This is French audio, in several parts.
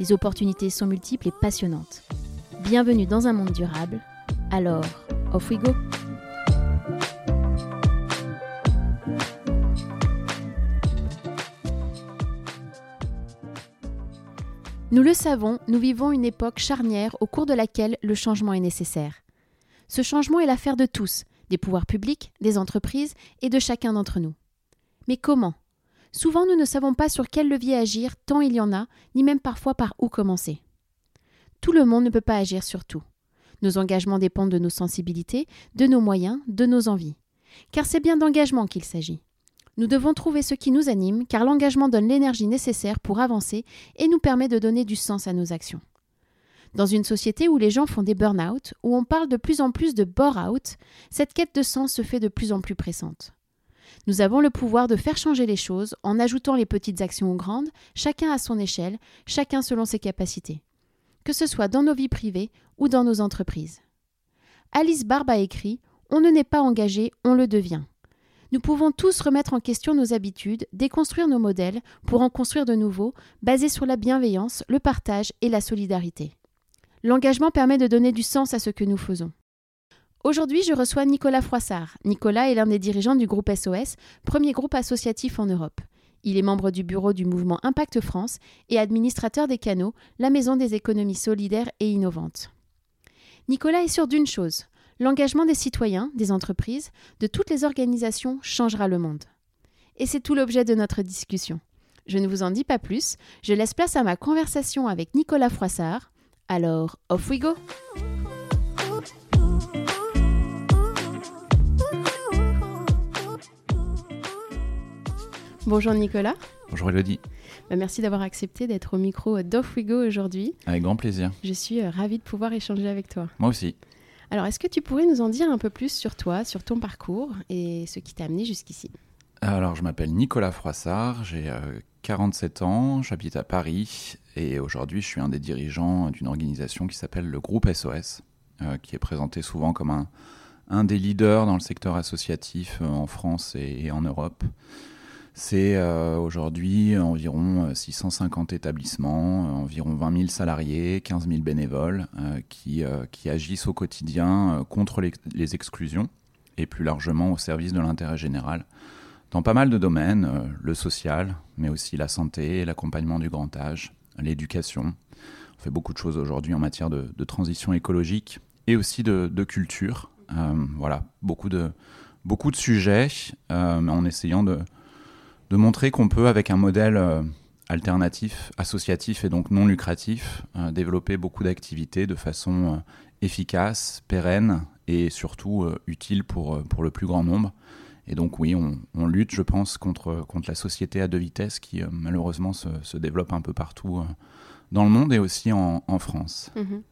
Les opportunités sont multiples et passionnantes. Bienvenue dans un monde durable. Alors, off we go! Nous le savons, nous vivons une époque charnière au cours de laquelle le changement est nécessaire. Ce changement est l'affaire de tous, des pouvoirs publics, des entreprises et de chacun d'entre nous. Mais comment Souvent nous ne savons pas sur quel levier agir, tant il y en a, ni même parfois par où commencer. Tout le monde ne peut pas agir sur tout. Nos engagements dépendent de nos sensibilités, de nos moyens, de nos envies. Car c'est bien d'engagement qu'il s'agit. Nous devons trouver ce qui nous anime, car l'engagement donne l'énergie nécessaire pour avancer et nous permet de donner du sens à nos actions. Dans une société où les gens font des burn-out, où on parle de plus en plus de bore-out, cette quête de sens se fait de plus en plus pressante. Nous avons le pouvoir de faire changer les choses en ajoutant les petites actions aux grandes, chacun à son échelle, chacun selon ses capacités. Que ce soit dans nos vies privées ou dans nos entreprises. Alice Barbe a écrit On ne n'est pas engagé, on le devient nous pouvons tous remettre en question nos habitudes, déconstruire nos modèles pour en construire de nouveaux, basés sur la bienveillance, le partage et la solidarité. L'engagement permet de donner du sens à ce que nous faisons. Aujourd'hui, je reçois Nicolas Froissart. Nicolas est l'un des dirigeants du groupe SOS, premier groupe associatif en Europe. Il est membre du bureau du mouvement Impact France et administrateur des canaux, la maison des économies solidaires et innovantes. Nicolas est sûr d'une chose, L'engagement des citoyens, des entreprises, de toutes les organisations changera le monde. Et c'est tout l'objet de notre discussion. Je ne vous en dis pas plus, je laisse place à ma conversation avec Nicolas Froissart. Alors, off we go Bonjour Nicolas. Bonjour Elodie. Bah, merci d'avoir accepté d'être au micro d'Off We Go aujourd'hui. Avec grand plaisir. Je suis euh, ravie de pouvoir échanger avec toi. Moi aussi. Alors, est-ce que tu pourrais nous en dire un peu plus sur toi, sur ton parcours et ce qui t'a amené jusqu'ici? Alors, je m'appelle Nicolas Froissart, j'ai 47 euh, ans, j'habite à Paris et aujourd'hui, je suis un des dirigeants d'une organisation qui s'appelle le groupe SOS, euh, qui est présenté souvent comme un, un, des leaders dans le secteur associatif en France et en Europe. C'est euh, aujourd'hui environ 650 euh, établissements, euh, environ 20 000 salariés, 15 000 bénévoles qui, qui, agissent au quotidien contre les, les, exclusions et plus largement au service de l'intérêt général dans pas mal de domaines, le social, mais aussi la santé, l'accompagnement du grand âge, l'éducation. On fait beaucoup de choses aujourd'hui en matière de, transition écologique et aussi de, de culture. voilà, beaucoup de, beaucoup de sujets, en essayant de de montrer qu'on peut, avec un modèle euh, alternatif, associatif et donc non lucratif, euh, développer beaucoup d'activités de façon euh, efficace, pérenne et surtout utile pour, pour le plus grand nombre. Et donc oui, on, lutte, je pense, contre, contre la société à deux vitesses qui malheureusement se, se, développe un peu partout dans le monde et aussi en, en France. Mhm.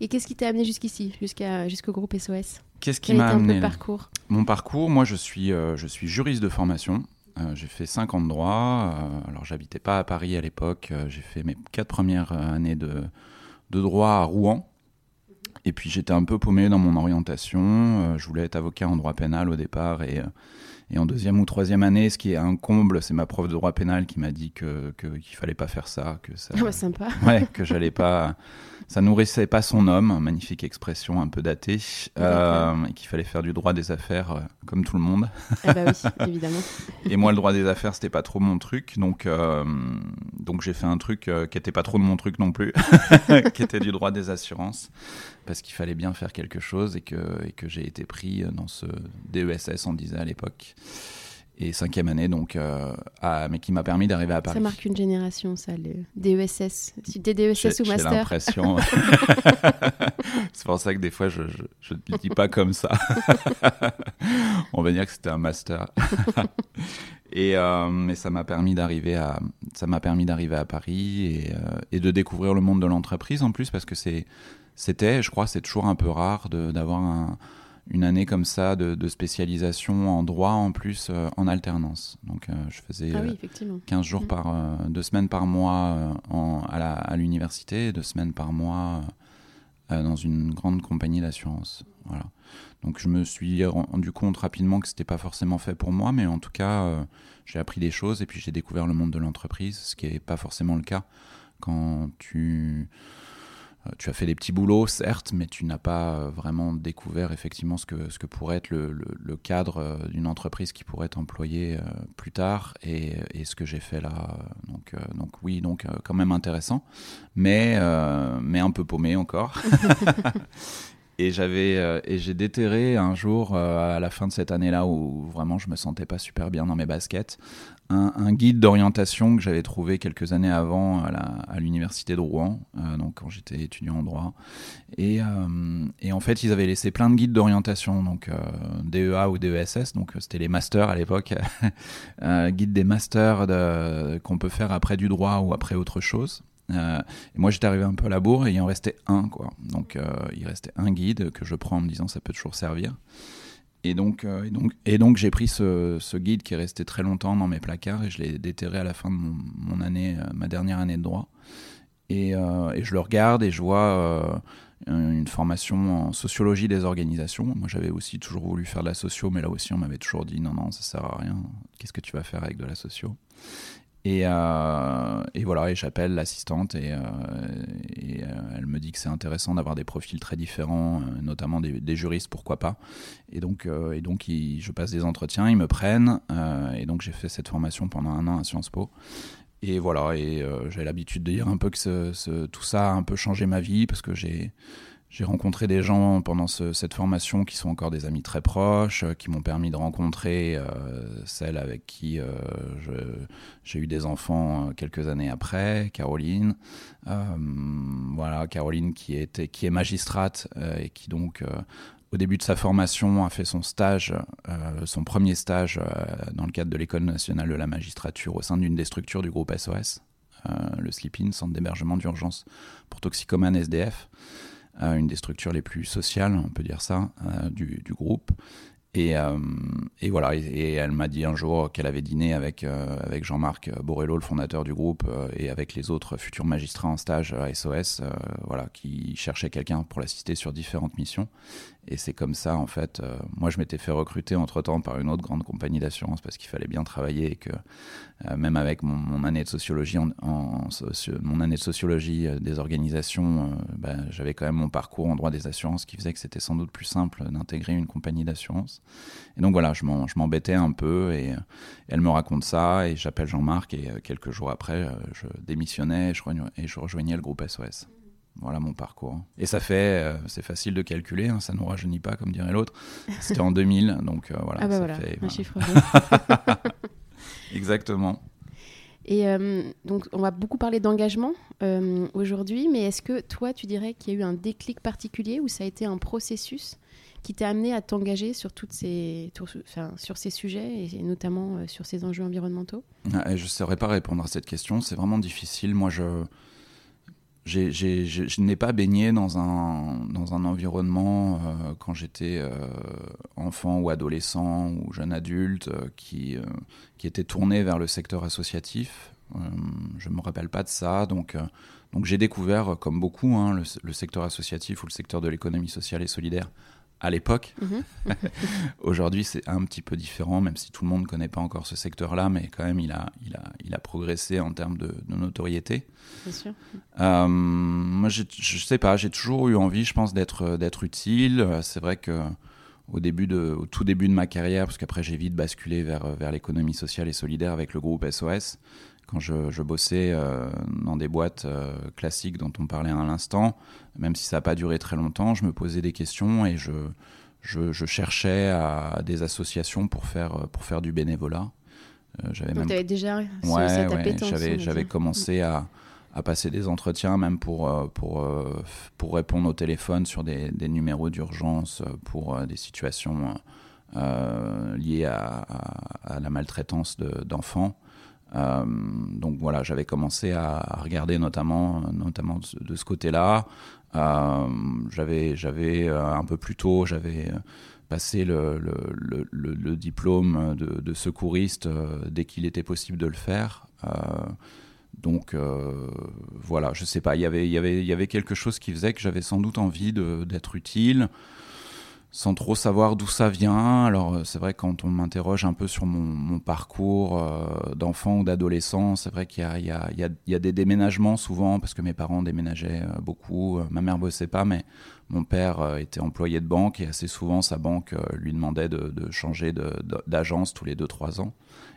Et qu'est-ce qui t'a amené jusqu'ici, jusqu'à, jusqu'au groupe SOS Qu'est-ce qui m'a amené parcours? Mon parcours, moi je suis, je suis juriste de formation. Euh, j'ai fait 5 ans de droit. Euh, alors, j'habitais pas à Paris à l'époque. Euh, j'ai fait mes 4 premières années de, de droit à Rouen. Et puis, j'étais un peu paumé dans mon orientation. je voulais être avocat en droit pénal au départ. Et, et en deuxième ou troisième année, ce qui est un comble, c'est ma prof de droit pénal qui m'a dit que qu'il fallait pas faire ça, que ça, ah sympa. ouais, que j'allais pas, ça nourrissait pas son homme, magnifique expression un peu datée, euh, et qu'il fallait faire du droit des affaires euh, comme tout le monde. Ah bah oui, évidemment. et moi, le droit des affaires, c'était pas trop mon truc, donc euh, donc j'ai fait un truc qui était pas trop de mon truc non plus, qui était du droit des assurances, parce qu'il fallait bien faire quelque chose et que et que j'ai été pris dans ce DESS, on disait à l'époque et cinquième année, donc, euh, mais qui m'a permis d'arriver à Paris. Ça marque une génération, ça, le DESS. Si tu DESS ou master. J'ai l'impression. c'est pour ça que des fois, je ne le dis pas comme ça. On va dire que c'était un master. Et mais ça m'a permis d'arriver à ça m'a permis d'arriver à Paris et, et, de découvrir le monde de l'entreprise en plus parce que c'est c'était, je crois, c'est toujours un peu rare d'avoir un, une année comme ça de, spécialisation en droit en plus euh, en alternance. Donc euh, je faisais 15 ah jours mm. par, euh, deux semaines par mois en, à l'université, deux semaines par mois dans une grande compagnie d'assurance. Voilà. Donc je me suis rendu compte rapidement que c'était pas forcément fait pour moi, mais en tout cas j'ai appris des choses et puis j'ai découvert le monde de l'entreprise, ce qui n'est pas forcément le cas quand tu euh, tu as fait des petits boulots, certes, mais tu n'as pas euh, vraiment découvert effectivement ce que, ce que pourrait être le, cadre euh, d'une entreprise qui pourrait t'employer plus tard et, et ce que j'ai fait là. Donc, donc oui, donc quand même intéressant, mais, mais un peu paumé encore. Et j'avais euh, et j'ai déterré un jour euh, à la fin de cette année-là où vraiment je me sentais pas super bien dans mes baskets, un, guide d'orientation que j'avais trouvé quelques années avant à l'université de Rouen, euh, donc quand j'étais étudiant en droit. Et, et, en fait ils avaient laissé plein de guides d'orientation, donc DEA ou DESS, donc c'était les masters à l'époque, guide des masters qu'on peut faire après du droit ou après autre chose. Euh, et moi, j'étais arrivé un peu à la bourre et il en restait un, quoi. Donc, euh, il restait un guide que je prends en me disant ça peut toujours servir. Et donc, euh, j'ai pris ce, ce, guide qui est resté très longtemps dans mes placards et je l'ai déterré à la fin de mon, année, ma dernière année de droit. Et, et, je le regarde et je vois une formation en sociologie des organisations. Moi, j'avais aussi toujours voulu faire de la socio, mais là aussi, on m'avait toujours dit non, non, ça sert à rien. Qu'est-ce que tu vas faire avec de la socio? Euh, et, voilà, et j'appelle l'assistante et, euh, euh, elle me dit que c'est intéressant d'avoir des profils très différents, notamment des, juristes, pourquoi pas. Et donc, et donc je passe des entretiens, ils me prennent, et donc j'ai fait cette formation pendant un an à Sciences Po. Et voilà, et j'ai l'habitude de dire un peu que tout ça a un peu changé ma vie parce que j'ai j'ai rencontré des gens pendant cette formation qui sont encore des amis très proches, euh, qui m'ont permis de rencontrer euh, celle avec qui euh, j'ai eu des enfants quelques années après, Caroline. voilà, Caroline qui, est magistrate et qui donc au début de sa formation, a fait son stage, son premier stage dans le cadre de l'École nationale de la magistrature au sein d'une des structures du groupe SOS, le Sleep-In, Centre d'hébergement d'urgence pour toxicomanes SDF une des structures les plus sociales, on peut dire ça, euh, du, du, groupe. Et, euh, et, voilà, et, elle m'a dit un jour qu'elle avait dîné avec, euh, avec Jean-Marc Borello, le fondateur du groupe, et avec les autres futurs magistrats en stage à SOS, voilà, qui cherchaient quelqu'un pour l'assister sur différentes missions. Et c'est comme ça, en fait, euh, moi je m'étais fait recruter entre-temps par une autre grande compagnie d'assurance parce qu'il fallait bien travailler et que euh, même avec mon, année de sociologie, mon année de sociologie euh, des organisations, ben, j'avais quand même mon parcours en droit des assurances qui faisait que c'était sans doute plus simple d'intégrer une compagnie d'assurance. Et donc voilà, je m'embêtais un peu et, elle me raconte ça et j'appelle Jean-Marc et quelques jours après, je démissionnais et je rejoignais le groupe SOS. Voilà mon parcours. Et ça fait, euh, c'est facile de calculer, hein, ça ne nous rajeunit pas comme dirait l'autre. C'était en 2000, donc euh, voilà. Ah bah ça fait, un chiffre. Exactement. Et euh, donc, on va beaucoup parler d'engagement aujourd'hui, mais est-ce que toi, tu dirais qu'il y a eu un déclic particulier ou ça a été un processus qui t'a amené à t'engager sur, toutes ces, sur ces sujets et, notamment sur ces enjeux environnementaux? Ah, Je ne saurais pas répondre à cette question, c'est vraiment difficile. Moi, je je n'ai pas baigné dans un, dans un environnement euh, quand j'étais euh, enfant ou adolescent ou jeune adulte euh, qui, qui était tourné vers le secteur associatif. je ne me rappelle pas de ça. Donc, donc j'ai découvert, comme beaucoup, hein, le, secteur associatif ou le secteur de l'économie sociale et solidaire à l'époque. Mhm. Aujourd'hui, c'est un petit peu différent, même si tout le monde ne connaît pas encore ce secteur-là, mais quand même, il a, il a, il a progressé en termes de, notoriété. Bien sûr. Euh, moi, je sais pas, j'ai toujours eu envie, je pense, d'être, d'être utile. C'est vrai que au, début de, au tout début de ma carrière, parce qu'après j'ai vite basculé vers, vers l'économie sociale et solidaire avec le groupe SOS, quand je, bossais euh, dans des boîtes euh, classiques dont on parlait à l'instant, même si ça n'a pas duré très longtemps, je me posais des questions et je, je, cherchais à, des associations pour faire, pour faire du bénévolat. Euh, j'avais Donc même... déjà ouais, cette ouais, J'avais, j'avais commencé à, à, passer des entretiens même pour, pour, pour répondre au téléphone sur des, des numéros d'urgence pour des situations liées à, la maltraitance d'enfants. Donc voilà, j'avais commencé à, regarder notamment, notamment de, ce côté-là. j'avais, j'avais un peu plus tôt, j'avais passé le, diplôme de, secouriste dès qu'il était possible de le faire. Donc euh, voilà, je sais pas, y il y, avait, y avait quelque chose qui faisait que j'avais sans doute envie d'être utile, sans trop savoir d'où ça vient. Alors euh, c'est vrai quand on m'interroge un peu sur mon, parcours euh, d'enfant ou d'adolescent, c'est vrai qu'il y, a, des déménagements souvent, parce que mes parents déménageaient beaucoup, ma mère bossait pas, mais mon père était employé de banque et assez souvent sa banque lui demandait de, de changer d'agence tous les 2-3 ans.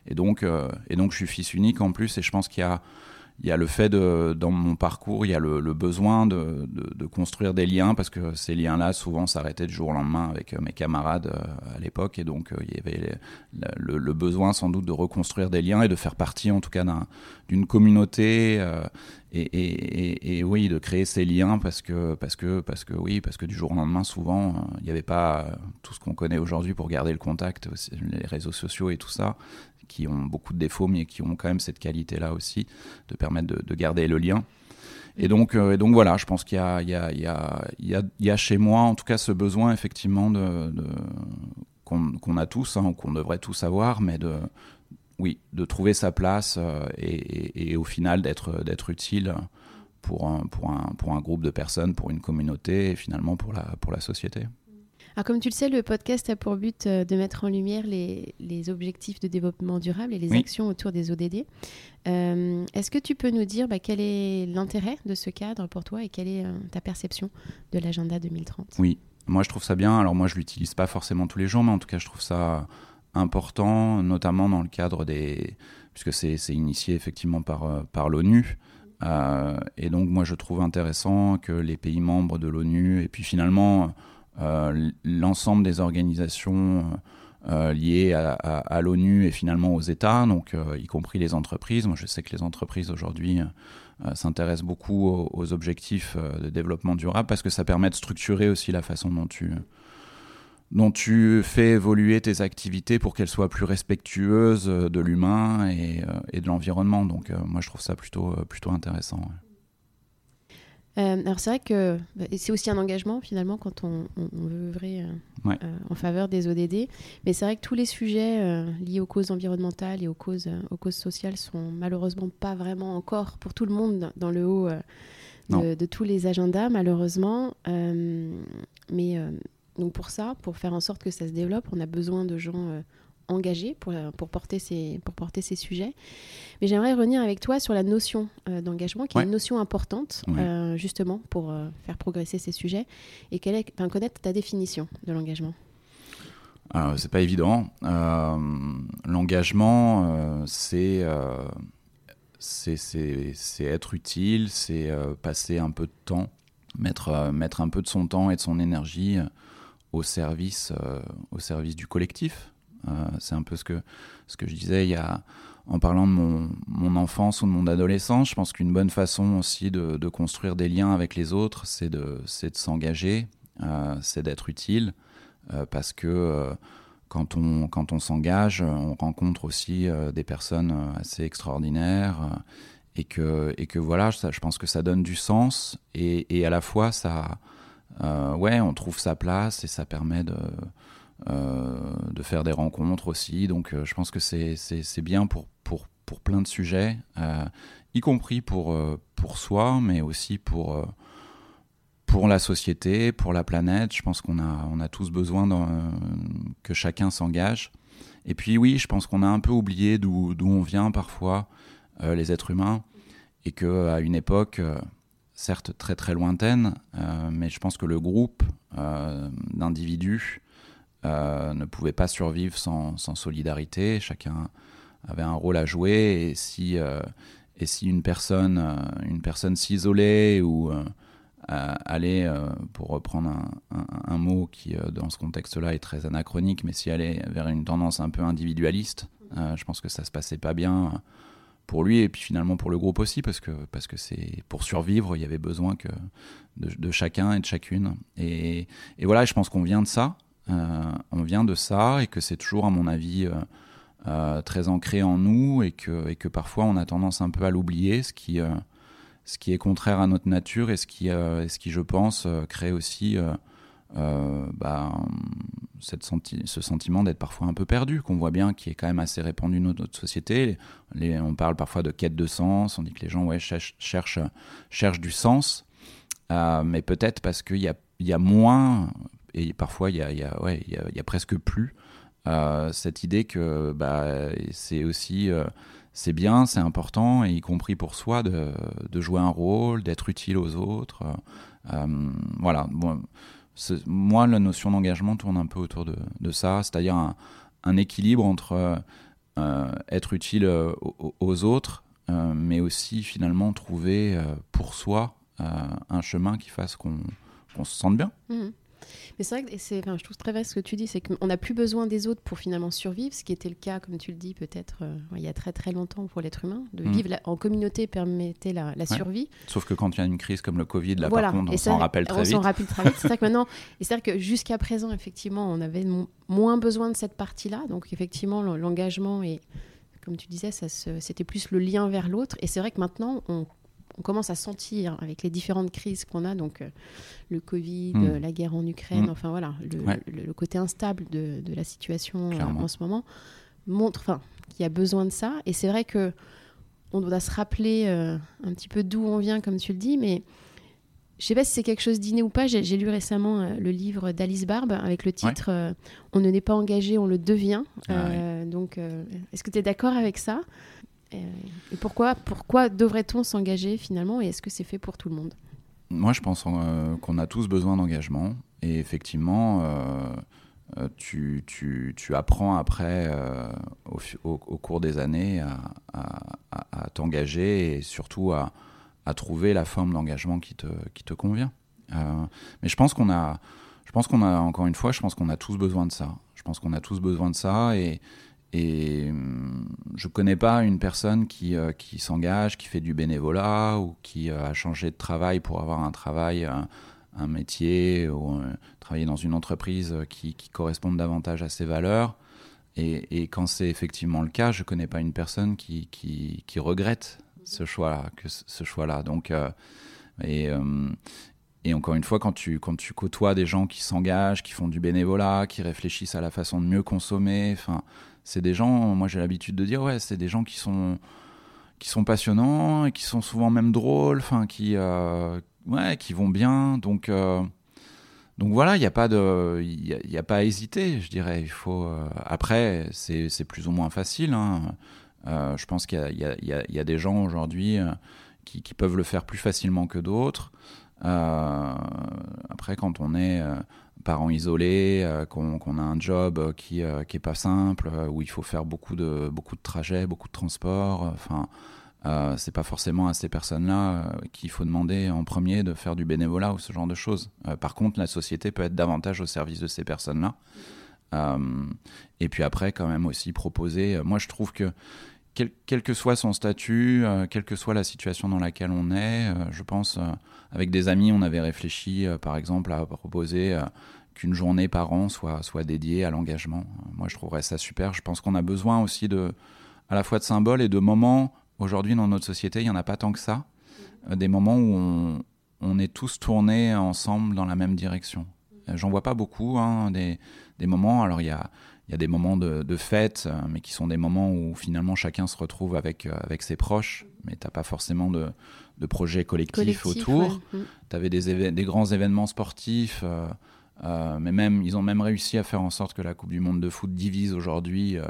Et donc, et donc je suis fils unique en plus et je pense qu'il y a il y a le fait de, dans mon parcours, il y a le, besoin de, de, construire des liens parce que ces liens-là, souvent, s'arrêtaient du jour au lendemain avec euh, mes camarades euh, à l'époque. Et donc, euh, il y avait le, besoin sans doute de reconstruire des liens et de faire partie, en tout cas, d'une communauté. et, et, et, oui, de créer ces liens parce que, parce que, parce que, oui, parce que du jour au lendemain, souvent, il n'y avait pas tout ce qu'on connaît aujourd'hui pour garder le contact, les réseaux sociaux et tout ça qui ont beaucoup de défauts, mais qui ont quand même cette qualité-là aussi, de permettre de, garder le lien. Et donc, euh, et donc voilà, je pense qu'il y a, chez moi, en tout cas, ce besoin effectivement de, qu'on a tous, hein, qu'on devrait tous avoir, mais de, oui, de trouver sa place euh, et, au final d'être utile pour un, groupe de personnes, pour une communauté et finalement pour la société. Alors, comme tu le sais, le podcast a pour but euh, de mettre en lumière les, objectifs de développement durable et les actions autour des ODD. Euh, est-ce que tu peux nous dire bah, quel est l'intérêt de ce cadre pour toi et quelle est euh, ta perception de l'agenda 2030 Oui, moi je trouve ça bien. Alors moi je l'utilise pas forcément tous les jours, mais en tout cas je trouve ça important, notamment dans le cadre des... puisque c'est initié effectivement par, par l'ONU. et donc moi je trouve intéressant que les pays membres de l'ONU, et puis finalement l'ensemble des organisations euh, liées à, l'ONU et finalement aux États, donc euh, y compris les entreprises. Moi, je sais que les entreprises aujourd'hui s'intéressent beaucoup aux, objectifs de développement durable parce que ça permet de structurer aussi la façon dont tu dont tu fais évoluer tes activités pour qu'elles soient plus respectueuses de l'humain et, et, de l'environnement. Donc moi je trouve ça plutôt, plutôt intéressant. Euh, alors c'est vrai que bah, c'est aussi un engagement finalement quand on, veut œuvrer euh, euh, en faveur des ODD. Mais c'est vrai que tous les sujets liés aux causes environnementales et aux causes, aux causes sociales sont malheureusement pas vraiment encore pour tout le monde dans le haut de, de, tous les agendas malheureusement. mais donc pour ça, pour faire en sorte que ça se développe, on a besoin de gens engagés pour, pour, porter ces, pour porter ces sujets. Mais j'aimerais revenir avec toi sur la notion euh, d'engagement, qui est une notion importante, euh, justement, pour euh, faire progresser ces sujets, et quelle est, connaître ta définition de l'engagement? c'est pas évident. L'engagement, c'est c'est être utile, c'est passer un peu de temps, mettre, mettre un peu de son temps et de son énergie au service, au service du collectif. C'est un peu ce que, ce que je disais. Il y a, en parlant de mon, mon, enfance ou de mon adolescence, je pense qu'une bonne façon aussi de, construire des liens avec les autres, c'est de, de s'engager, euh, c'est d'être utile, euh, parce que euh, quand on, quand on s'engage, on rencontre aussi des personnes assez extraordinaires, et, que, et que voilà, je pense que ça donne du sens, et, à la fois, ça, ouais, on trouve sa place, et ça permet de euh, de faire des rencontres aussi. Donc euh, je pense que c'est bien pour, pour, pour plein de sujets, euh, y compris pour, pour soi, mais aussi pour, pour la société, pour la planète. Je pense qu'on a, on a tous besoin que chacun s'engage. Et puis oui, je pense qu'on a un peu oublié d'où on vient parfois, les êtres humains, et qu'à une époque, certes très très lointaine, mais je pense que le groupe d'individus euh, ne pouvait pas survivre sans, solidarité. Chacun avait un rôle à jouer. Et si, euh, et si une personne, euh, une personne s'isolait ou allait, pour reprendre un, mot qui dans ce contexte-là est très anachronique, mais si allait vers une tendance un peu individualiste, je pense que ça se passait pas bien pour lui et puis finalement pour le groupe aussi parce que parce que c'est pour survivre il y avait besoin que de, chacun et de chacune. Et, et voilà je pense qu'on vient de ça on vient de ça et que c'est toujours, à mon avis, très ancré en nous et que, et que parfois on a tendance un peu à l'oublier, ce qui, ce qui est contraire à notre nature et ce qui, ce qui je pense, crée aussi bah, cette senti ce sentiment d'être parfois un peu perdu, qu'on voit bien, qui est quand même assez répandu dans notre société. On parle parfois de quête de sens, on dit que les gens ouais, cherchent, cherchent, du sens, euh, mais peut-être parce qu'il y a, y a moins, et parfois il y a, ouais, y, y a, presque plus, euh, cette idée que bah, c'est aussi... Euh, c'est bien, c'est important, et y compris pour soi, de, de jouer un rôle, d'être utile aux autres. Euh, voilà. Bon, moi, la notion d'engagement tourne un peu autour de, ça, c'est-à-dire un, équilibre entre être utile aux, autres, mais aussi finalement trouver pour soi un chemin qui fasse qu'on se sente bien. Mmh. Mais c'est vrai que c'est, enfin, je trouve très vrai ce que tu dis, c'est qu'on n'a plus besoin des autres pour finalement survivre, ce qui était le cas, comme tu le dis, peut-être euh, il y a très très longtemps pour l'être humain. De mm. vivre en communauté permettait la, survie. Sauf que quand il y a une crise comme le Covid, là par contre, on s'en rappelle très vite. On s'en rappelle très vite. c'est vrai que maintenant, et c'est que jusqu'à présent, effectivement, on avait moins besoin de cette partie-là. Donc effectivement, l'engagement et comme tu disais, ça c'était plus le lien vers l'autre. Et c'est vrai que maintenant, on on commence à sentir avec les différentes crises qu'on a, donc euh, le Covid, hmm. euh, la guerre en Ukraine, hmm. enfin voilà, le, côté instable de, la situation euh, en ce moment montre enfin, qu'il y a besoin de ça. Et c'est vrai que on doit se rappeler un petit peu d'où on vient, comme tu le dis, mais je sais pas si c'est quelque chose d'inné ou pas. J'ai lu récemment le livre d'Alice Barbe avec le titre On ne n'est pas engagé, on le devient. Ah donc, est-ce que tu es d'accord avec ça? Et pourquoi, pourquoi devrait-on s'engager finalement et est-ce que c'est fait pour tout le monde? Moi, je pense euh, qu'on a tous besoin d'engagement. Et effectivement, euh, euh, tu, apprends après, au, cours des années, à, t'engager et surtout à, à, trouver la forme d'engagement qui te, qui te convient. mais je pense qu'on a, je pense qu'on a, encore une fois, je pense qu'on a tous besoin de ça. Je pense qu'on a tous besoin de ça et et hum, je ne connais pas une personne qui, euh, qui s'engage, qui fait du bénévolat ou qui euh, a changé de travail pour avoir un travail, un, métier ou euh, travailler dans une entreprise qui, qui corresponde davantage à ses valeurs. Et, quand c'est effectivement le cas, je ne connais pas une personne qui, qui, qui regrette ce choix-là. Ce choix-là. Donc, et, hum, et encore une fois, quand tu, quand tu côtoies des gens qui s'engagent, qui font du bénévolat, qui réfléchissent à la façon de mieux consommer, enfin c'est des gens, moi j'ai l'habitude de dire, ouais, c'est des gens qui sont, qui sont passionnants et qui sont souvent même drôles, enfin, qui, euh, ouais, qui vont bien. Donc, euh, donc voilà, il n'y a, pas de, y a, pas à hésiter, je dirais. Il faut, euh, après, c'est plus ou moins facile. Hein. je pense qu'il y, y, a des gens aujourd'hui qui, peuvent le faire plus facilement que d'autres. après, quand on est parents isolés, euh, qu'on a un job euh, qui, euh, qui pas simple, où il faut faire beaucoup de, beaucoup de trajets, beaucoup de transports. Enfin, c'est pas forcément à ces personnes-là qu'il faut demander en premier de faire du bénévolat ou ce genre de choses. par contre, la société peut être davantage au service de ces personnes-là. et puis après, quand même aussi proposer. moi, je trouve que quel, que soit son statut, quelle que soit la situation dans laquelle on est, je pense, avec des amis, on avait réfléchi, par exemple, à proposer qu'une journée par an soit, soit dédiée à l'engagement. Moi, je trouverais ça super. Je pense qu'on a besoin aussi de, à la fois de symboles et de moments. Aujourd'hui, dans notre société, il n'y en a pas tant que ça. Euh, des moments où on, on, est tous tournés ensemble dans la même direction. Euh, j'en vois pas beaucoup, hein, des, des, moments. Alors, il y a, y a, des moments de, de, fête, euh, mais qui sont des moments où finalement chacun se retrouve avec, avec ses proches, mais tu n'as pas forcément de, de projets collectifs autour. Mm. Tu avais des, des, grands événements sportifs. Euh, mais même, ils ont même réussi à faire en sorte que la Coupe du Monde de foot divise aujourd'hui, euh,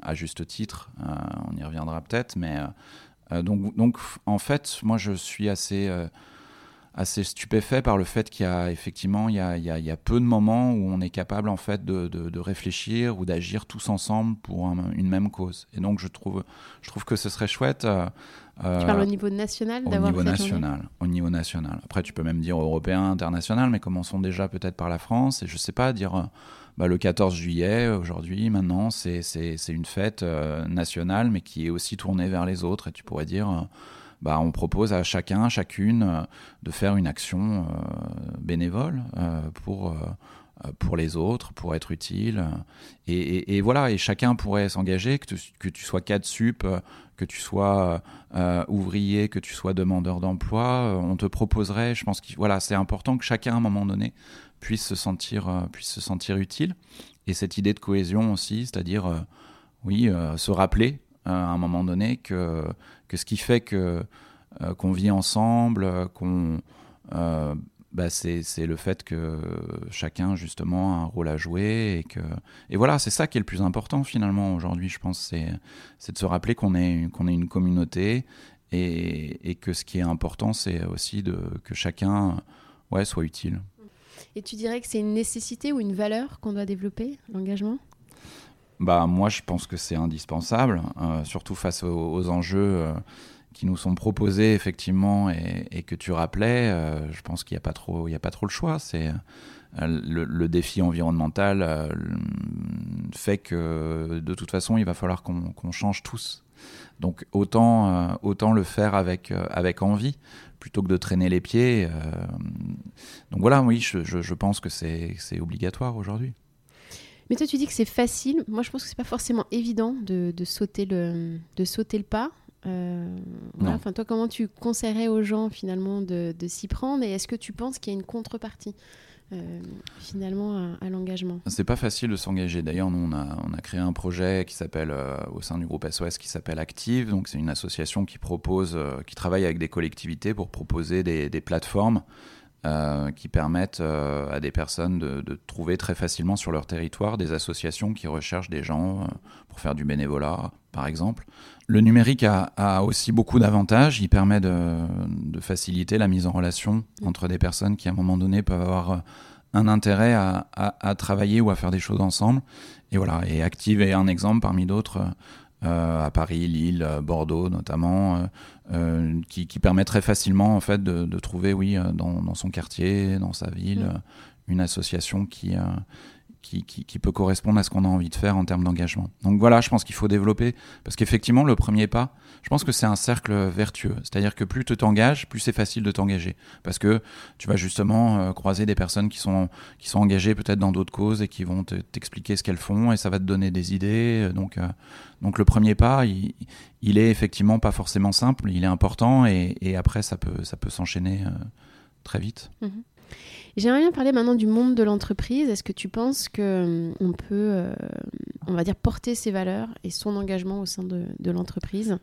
à juste titre. Euh, on y reviendra peut-être, mais donc, donc, en fait, moi, je suis assez assez stupéfait par le fait qu'il y a effectivement il y a, il y a, peu de moments où on est capable en fait de, de, réfléchir ou d'agir tous ensemble pour une même cause. Et donc je trouve, je trouve que ce serait chouette tu parles au niveau national Au niveau national, au niveau national. Après, tu peux même dire européen, international, mais commençons déjà peut-être par la France. Et je sais pas, dire bah, le 14 juillet, aujourd'hui, maintenant, c'est une fête euh, nationale, mais qui est aussi tournée vers les autres. Et tu pourrais dire, euh, bah, on propose à chacun, chacune, euh, de faire une action bénévole pour pour les autres, pour être utile. Et, voilà, et chacun pourrait s'engager, que, que, tu sois cadre sup, que tu sois ouvrier, que tu sois demandeur d'emploi, on te proposerait, je pense que voilà, c'est important que chacun à un moment donné puisse se sentir, puisse se sentir utile. Et cette idée de cohésion aussi, c'est-à-dire, oui, se rappeler à un moment donné que, que ce qui fait que qu'on vit ensemble, qu'on bah, c'est le fait que chacun justement a un rôle à jouer et que et voilà c'est ça qui est le plus important finalement aujourd'hui je pense c'est de se rappeler qu'on est qu'on est une communauté et, et, que ce qui est important c'est aussi de que chacun ouais soit utile. Et tu dirais que c'est une nécessité ou une valeur qu'on doit développer l'engagement? Bah moi je pense que c'est indispensable euh, surtout face aux, enjeux euh, qui nous sont proposés effectivement et, que tu rappelais, euh, je pense qu'il n'y a pas trop, il y a pas trop le choix. C'est le, défi environnemental fait que de toute façon, il va falloir qu'on change tous. Donc autant, autant le faire avec, avec envie plutôt que de traîner les pieds. donc voilà, oui, je pense que c'est obligatoire aujourd'hui. Mais toi, tu dis que c'est facile. Moi, je pense que c'est pas forcément évident de, de, sauter le, de sauter le pas. Euh, Enfin, toi, comment tu conseillerais aux gens finalement de, s'y prendre Et est-ce que tu penses qu'il y a une contrepartie euh, finalement à, l'engagement? C'est pas facile de s'engager. D'ailleurs, nous, on a, on a, créé un projet qui s'appelle, euh, au sein du groupe SOS, qui s'appelle Active. Donc, c'est une association qui propose, qui travaille avec des collectivités pour proposer des, des plateformes euh, qui permettent euh, à des personnes de, trouver très facilement sur leur territoire des associations qui recherchent des gens euh, pour faire du bénévolat, par exemple. Le numérique a, aussi beaucoup d'avantages. Il permet de, faciliter la mise en relation entre des personnes qui, à un moment donné, peuvent avoir un intérêt à, à, travailler ou à faire des choses ensemble. Et voilà, et Active est un exemple parmi d'autres à Paris, Lille, Bordeaux notamment, euh, euh, qui, qui, permet très facilement en fait de, de trouver, oui, dans, dans, son quartier, dans sa ville, mm. une association qui, qui, peut correspondre à ce qu'on a envie de faire en termes d'engagement. Donc voilà, je pense qu'il faut développer, parce qu'effectivement, le premier pas, je pense que c'est un cercle vertueux. C'est-à-dire que plus tu t'engages, plus c'est facile de t'engager. Parce que tu vas justement euh, croiser des personnes qui sont, qui sont engagées peut-être dans d'autres causes et qui vont t'expliquer ce qu'elles font et ça va te donner des idées. Donc, euh, donc le premier pas, il, il, est effectivement pas forcément simple, il est important et, après ça peut, ça peut s'enchaîner euh, très vite. Mmh J'aimerais bien parler maintenant du monde de l'entreprise. Est-ce que tu penses que hum, on peut, euh, on va dire, porter ses valeurs et son engagement au sein de, l'entreprise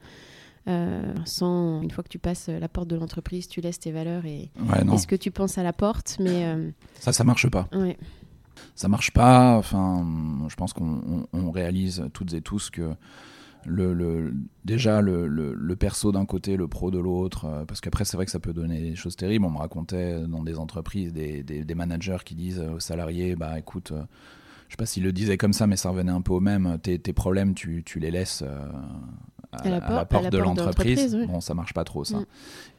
euh, sans, une fois que tu passes la porte de l'entreprise, tu laisses tes valeurs et est-ce que tu penses à la porte Mais euh, ça, ça marche pas. Ouais. Ça marche pas. Enfin, je pense qu'on réalise toutes et tous que le, déjà le, le, perso d'un côté, le pro de l'autre, euh, parce qu'après c'est vrai que ça peut donner des choses terribles. On me racontait dans des entreprises des, des, managers qui disent aux salariés, bah écoute, euh, je sais pas s'ils le disaient comme ça, mais ça revenait un peu au même. Tes, tes problèmes, tu, tu, les laisses euh, à, la, porte de l'entreprise. Bon, ça marche pas trop ça. Mm.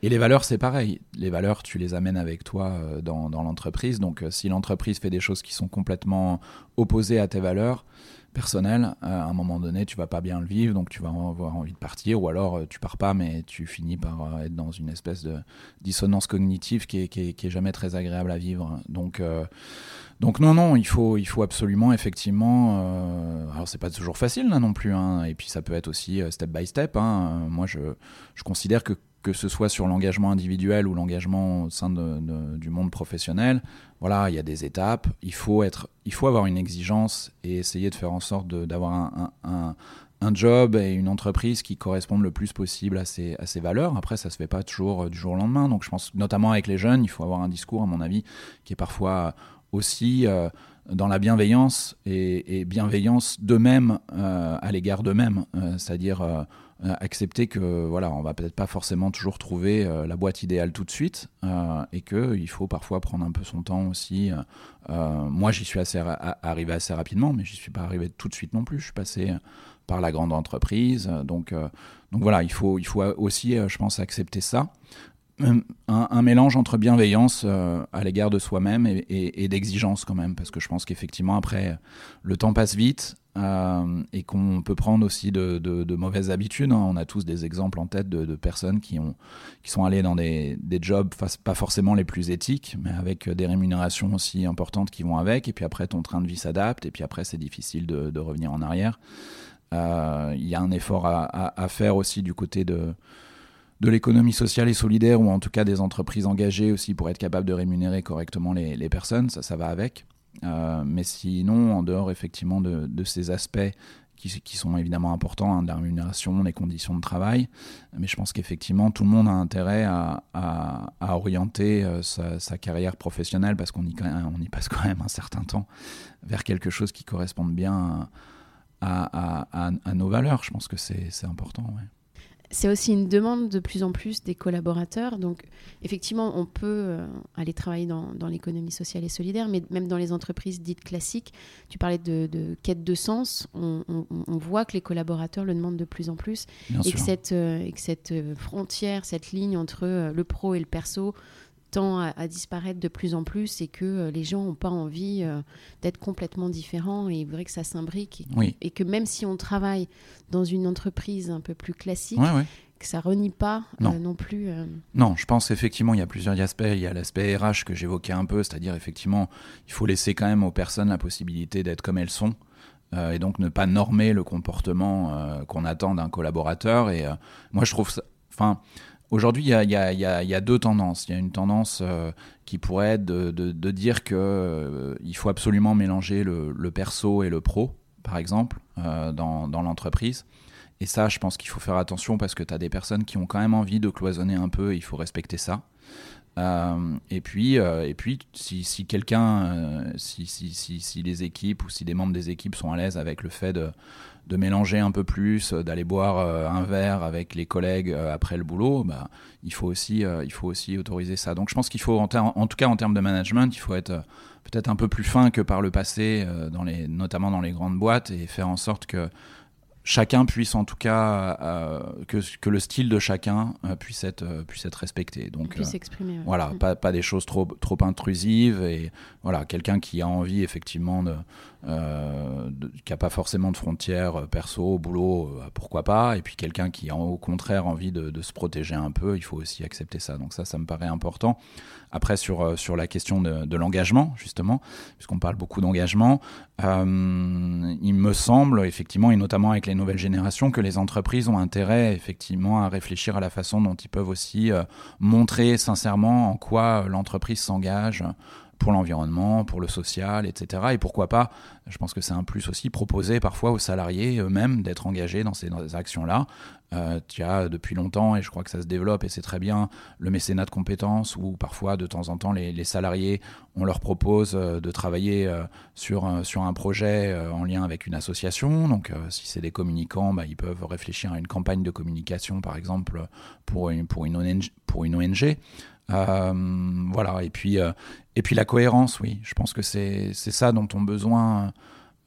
Et les valeurs, c'est pareil. Les valeurs, tu les amènes avec toi dans, dans l'entreprise. Donc si l'entreprise fait des choses qui sont complètement opposées à tes valeurs, personnel, à un moment donné, tu vas pas bien le vivre, donc tu vas avoir envie de partir, ou alors euh, tu pars pas, mais tu finis par euh, être dans une espèce de dissonance cognitive qui est, qui est, jamais très agréable à vivre. Donc, euh, donc non, non, il faut, il faut absolument, effectivement. Euh, alors c'est pas toujours facile là non plus, hein, et puis ça peut être aussi step by step. Hein. Moi, je, je considère que que ce soit sur l'engagement individuel ou l'engagement au sein du monde professionnel, voilà, il y a des étapes. Il faut, être, il faut avoir une exigence et essayer de faire en sorte d'avoir un, un, un, job et une entreprise qui correspondent le plus possible à ses, à valeurs. Après, ça se fait pas toujours euh, du jour au lendemain. Donc, je pense notamment avec les jeunes, il faut avoir un discours, à mon avis, qui est parfois aussi euh, dans la bienveillance et, bienveillance d'eux-mêmes euh, à l'égard d'eux-mêmes. C'est-à-dire euh, accepter que voilà, on va peut-être pas forcément toujours trouver euh, la boîte idéale tout de suite euh, et que il faut parfois prendre un peu son temps aussi. moi, j'y suis assez arrivé assez rapidement, mais j'y suis pas arrivé tout de suite non plus. Je suis passé par la grande entreprise, donc donc voilà, il faut il faut aussi, je pense, accepter ça un, mélange entre bienveillance à l'égard de soi-même et d'exigence quand même, parce que je pense qu'effectivement après le temps passe vite, euh, et qu'on peut prendre aussi de, mauvaises habitudes. Hein. On a tous des exemples en tête de, personnes qui, ont, qui sont allées dans des, des jobs pas forcément les plus éthiques, mais avec des rémunérations aussi importantes qui vont avec. Et puis après, ton train de vie s'adapte, et puis après, c'est difficile de, revenir en arrière. Euh, il y a un effort à, faire aussi du côté de, de l'économie sociale et solidaire, ou en tout cas des entreprises engagées aussi pour être capable de rémunérer correctement les, personnes. Ça, ça va avec. Euh, mais sinon, en dehors effectivement de, ces aspects qui, sont évidemment importants, hein, de la rémunération, les conditions de travail, mais je pense qu'effectivement tout le monde a intérêt à, orienter euh, sa, carrière professionnelle, parce qu'on y, on y passe quand même un certain temps, vers quelque chose qui corresponde bien à, nos valeurs. Je pense que c'est important. C'est aussi une demande de plus en plus des collaborateurs. Donc, effectivement, on peut euh, aller travailler dans, l'économie sociale et solidaire, mais même dans les entreprises dites classiques, tu parlais de, quête de sens, on, voit que les collaborateurs le demandent de plus en plus et que, cette, euh, et que, cette, euh, frontière, cette ligne entre le pro et le perso tend à, disparaître de plus en plus et que euh, les gens n'ont pas envie euh, d'être complètement différents et il faudrait que ça s'imbrique et, que même si on travaille dans une entreprise un peu plus classique, que ça renie pas euh, non, plus. Non, je pense effectivement il y a plusieurs aspects. Il y a l'aspect RH que j'évoquais un peu, c'est-à-dire effectivement il faut laisser quand même aux personnes la possibilité d'être comme elles sont. et donc ne pas normer le comportement qu'on attend d'un collaborateur. Et moi, je trouve ça. Enfin, Aujourd'hui, il y, a, deux tendances. Il y a une tendance euh, qui pourrait être de, dire qu'il euh, faut absolument mélanger le, perso et le pro, par exemple, euh, dans, l'entreprise. Et ça, je pense qu'il faut faire attention parce que tu as des personnes qui ont quand même envie de cloisonner un peu, il faut respecter ça. et puis, et puis si, si quelqu'un, si, si, si, les équipes ou si des membres des équipes sont à l'aise avec le fait de, de mélanger un peu plus, euh, d'aller boire euh, un verre avec les collègues euh, après le boulot, bah, il, faut aussi, autoriser ça. Donc je pense qu'il faut, en, tout cas en termes de management, il faut être peut-être un peu plus fin que par le passé, notamment dans les grandes boîtes, et faire en sorte que chacun puisse en tout cas euh, que, que, le style de chacun euh, puisse être euh, puisse être respecté. Donc puisse s'exprimer voilà mm. pas, pas des choses trop trop intrusives et voilà quelqu'un qui a envie effectivement de, qui a pas forcément de frontières perso boulot pourquoi pas. Et puis quelqu'un qui a au contraire envie de, de, se protéger un peu il faut aussi accepter ça. Donc ça ça me paraît important après sur sur la question de, l'engagement justement puisqu'on parle beaucoup d'engagement il me semble effectivement et notamment avec les nouvelles générations que les entreprises ont intérêt effectivement à réfléchir à la façon dont ils peuvent aussi euh, montrer sincèrement en quoi l'entreprise s'engage pour l'environnement, pour le social, etc. Et pourquoi pas, je pense que c'est un plus aussi, proposer parfois aux salariés eux-mêmes d'être engagés dans ces, actions-là. Euh, tu as depuis longtemps, et je crois que ça se développe, et c'est très bien, le mécénat de compétences, où parfois, de temps en temps, les, salariés, on leur propose euh, de travailler euh, sur, sur un projet en lien avec une association. Donc, si c'est des communicants, bah, ils peuvent réfléchir à une campagne de communication, par exemple, pour une. Pour une ONG. voilà, et puis, et puis la cohérence, oui, je pense que c'est ça dont ont besoin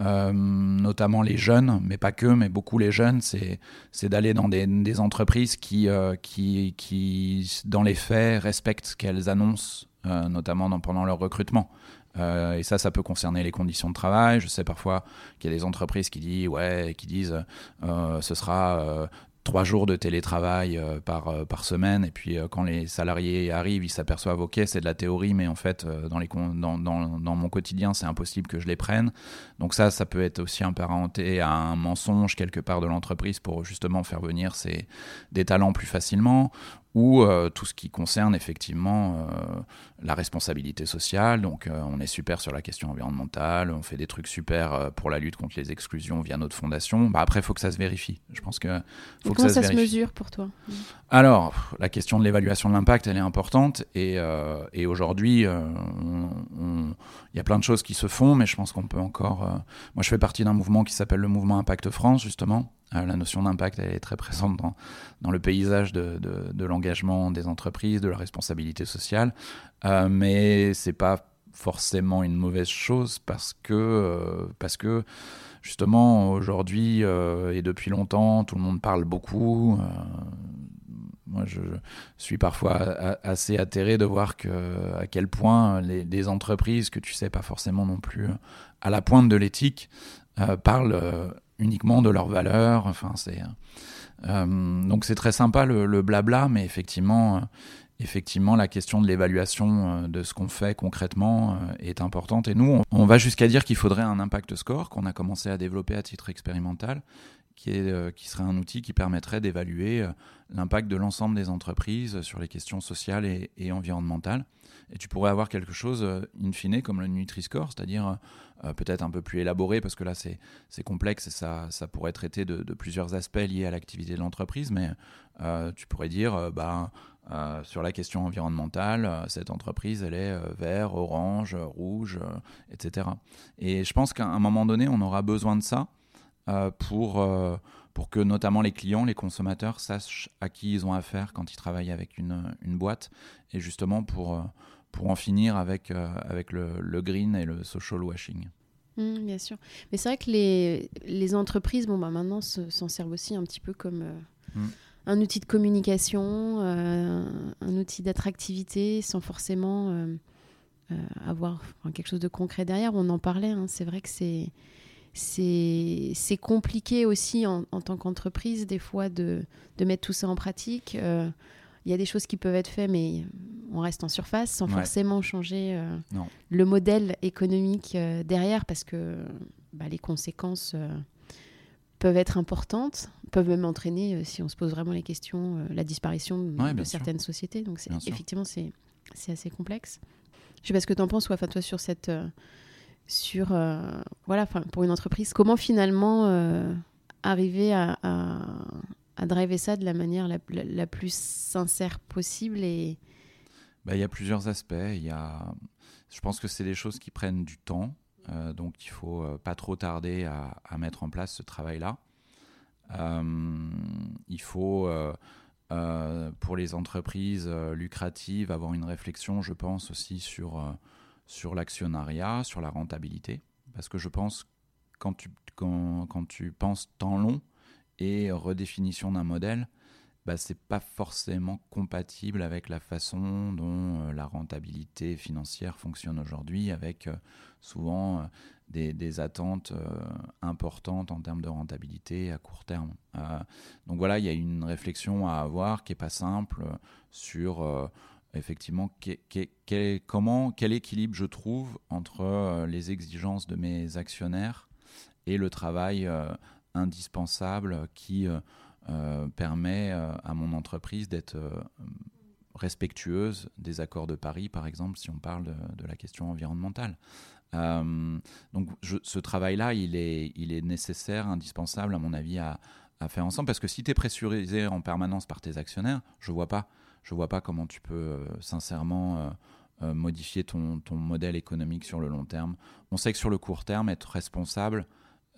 euh, notamment les jeunes, mais pas que, mais beaucoup les jeunes, c'est d'aller dans des, entreprises qui, euh, qui, qui, dans les faits, respectent ce qu'elles annoncent, euh, notamment pendant leur recrutement. et ça, ça peut concerner les conditions de travail. Je sais parfois qu'il y a des entreprises qui disent, ouais, qui disent, ce sera trois jours de télétravail euh, par, euh, par semaine. Et puis euh, quand les salariés arrivent, ils s'aperçoivent, ok, c'est de la théorie, mais en fait, dans, les, dans, dans, dans mon quotidien, c'est impossible que je les prenne. Donc ça, ça peut être aussi apparenté à un mensonge quelque part de l'entreprise pour justement faire venir ces, des talents plus facilement ou euh, tout ce qui concerne effectivement euh, la responsabilité sociale. Donc euh, on est super sur la question environnementale, on fait des trucs super pour la lutte contre les exclusions via notre fondation. Bah, après, il faut que ça se vérifie. Je pense que faut que ça, ça se, mesure pour toi? Alors, la question de l'évaluation de l'impact, elle est importante. Et, et aujourd'hui, il y a plein de choses qui se font, mais je pense qu'on peut encore... moi, je fais partie d'un mouvement qui s'appelle le mouvement Impact France, justement, la notion d'impact est très présente dans, dans le paysage de, de, l'engagement des entreprises, de la responsabilité sociale, euh, mais c'est pas forcément une mauvaise chose parce que, euh, parce que justement aujourd'hui et depuis longtemps tout le monde parle beaucoup. Moi, je, suis parfois assez atterré de voir à quel point les, entreprises que tu sais pas forcément non plus à la pointe de l'éthique parlent uniquement de leurs valeurs. Enfin, c'est donc c'est très sympa le, blabla, mais effectivement effectivement, la question de l'évaluation euh, de ce qu'on fait concrètement euh, est importante. Et nous, on va jusqu'à dire qu'il faudrait un impact score qu'on a commencé à développer à titre expérimental, euh, qui serait un outil qui permettrait d'évaluer l'impact de l'ensemble des entreprises sur les questions sociales et, environnementales. Et tu pourrais avoir quelque chose, in fine, comme le Nutri-Score, c'est-à-dire peut-être un peu plus élaboré, parce que là, c'est complexe et ça, pourrait traiter de, plusieurs aspects liés à l'activité de l'entreprise, mais tu pourrais dire, bah, euh, sur la question environnementale, euh, cette entreprise, elle est euh, vert, orange, rouge, etc. Et je pense qu'à un moment donné, on aura besoin de ça pour, pour que notamment les clients, les consommateurs sachent à qui ils ont affaire quand ils travaillent avec une, une boîte, et justement pour, pour en finir avec, avec le, le, green et le social washing. Mmh, bien sûr. Mais c'est vrai que les, les entreprises, bon, bah, maintenant, s'en servent aussi un petit peu comme... Mmh un outil de communication, euh, un outil d'attractivité, sans forcément euh, euh, avoir quelque chose de concret derrière. On en parlait, hein. c'est vrai que c'est c'est compliqué aussi en, tant qu'entreprise des fois de, de, mettre tout ça en pratique. Il y a des choses qui peuvent être faites, mais on reste en surface sans forcément changer le modèle économique derrière parce que bah, les conséquences peuvent être importantes, peuvent même entraîner, euh, si on se pose vraiment les questions, euh, la disparition de certaines sociétés. Donc effectivement, c'est assez complexe. Je sais pas ce que tu en penses, enfin toi sur cette, euh, sur voilà, pour une entreprise, comment finalement arriver à, driver ça de la manière la, plus sincère possible et bah, il y a plusieurs aspects. Il y a, je pense que c'est des choses qui prennent du temps. Euh, donc il faut euh, pas trop tarder à, mettre en place ce travail-là. Euh, il faut, pour les entreprises lucratives, avoir une réflexion, je pense, aussi sur, sur l'actionnariat, sur la rentabilité. Parce que je pense, quand tu, quand, quand tu penses temps long et redéfinition d'un modèle, bah, c'est pas forcément compatible avec la façon dont euh, la rentabilité financière fonctionne aujourd'hui, avec euh, souvent euh, des, des, attentes importantes en termes de rentabilité à court terme. donc voilà, il y a une réflexion à avoir qui est pas simple sur effectivement comment, quel équilibre je trouve entre les exigences de mes actionnaires et le travail indispensable qui euh, permet euh, à mon entreprise d'être euh, respectueuse des accords de Paris, par exemple, si on parle de, la question environnementale. donc ce travail-là, il est, il est nécessaire, indispensable, à mon avis, à, à faire ensemble, parce que si tu es pressurisé en permanence par tes actionnaires, je vois pas, je vois pas comment tu peux sincèrement modifier ton, ton, modèle économique sur le long terme. On sait que sur le court terme, être responsable,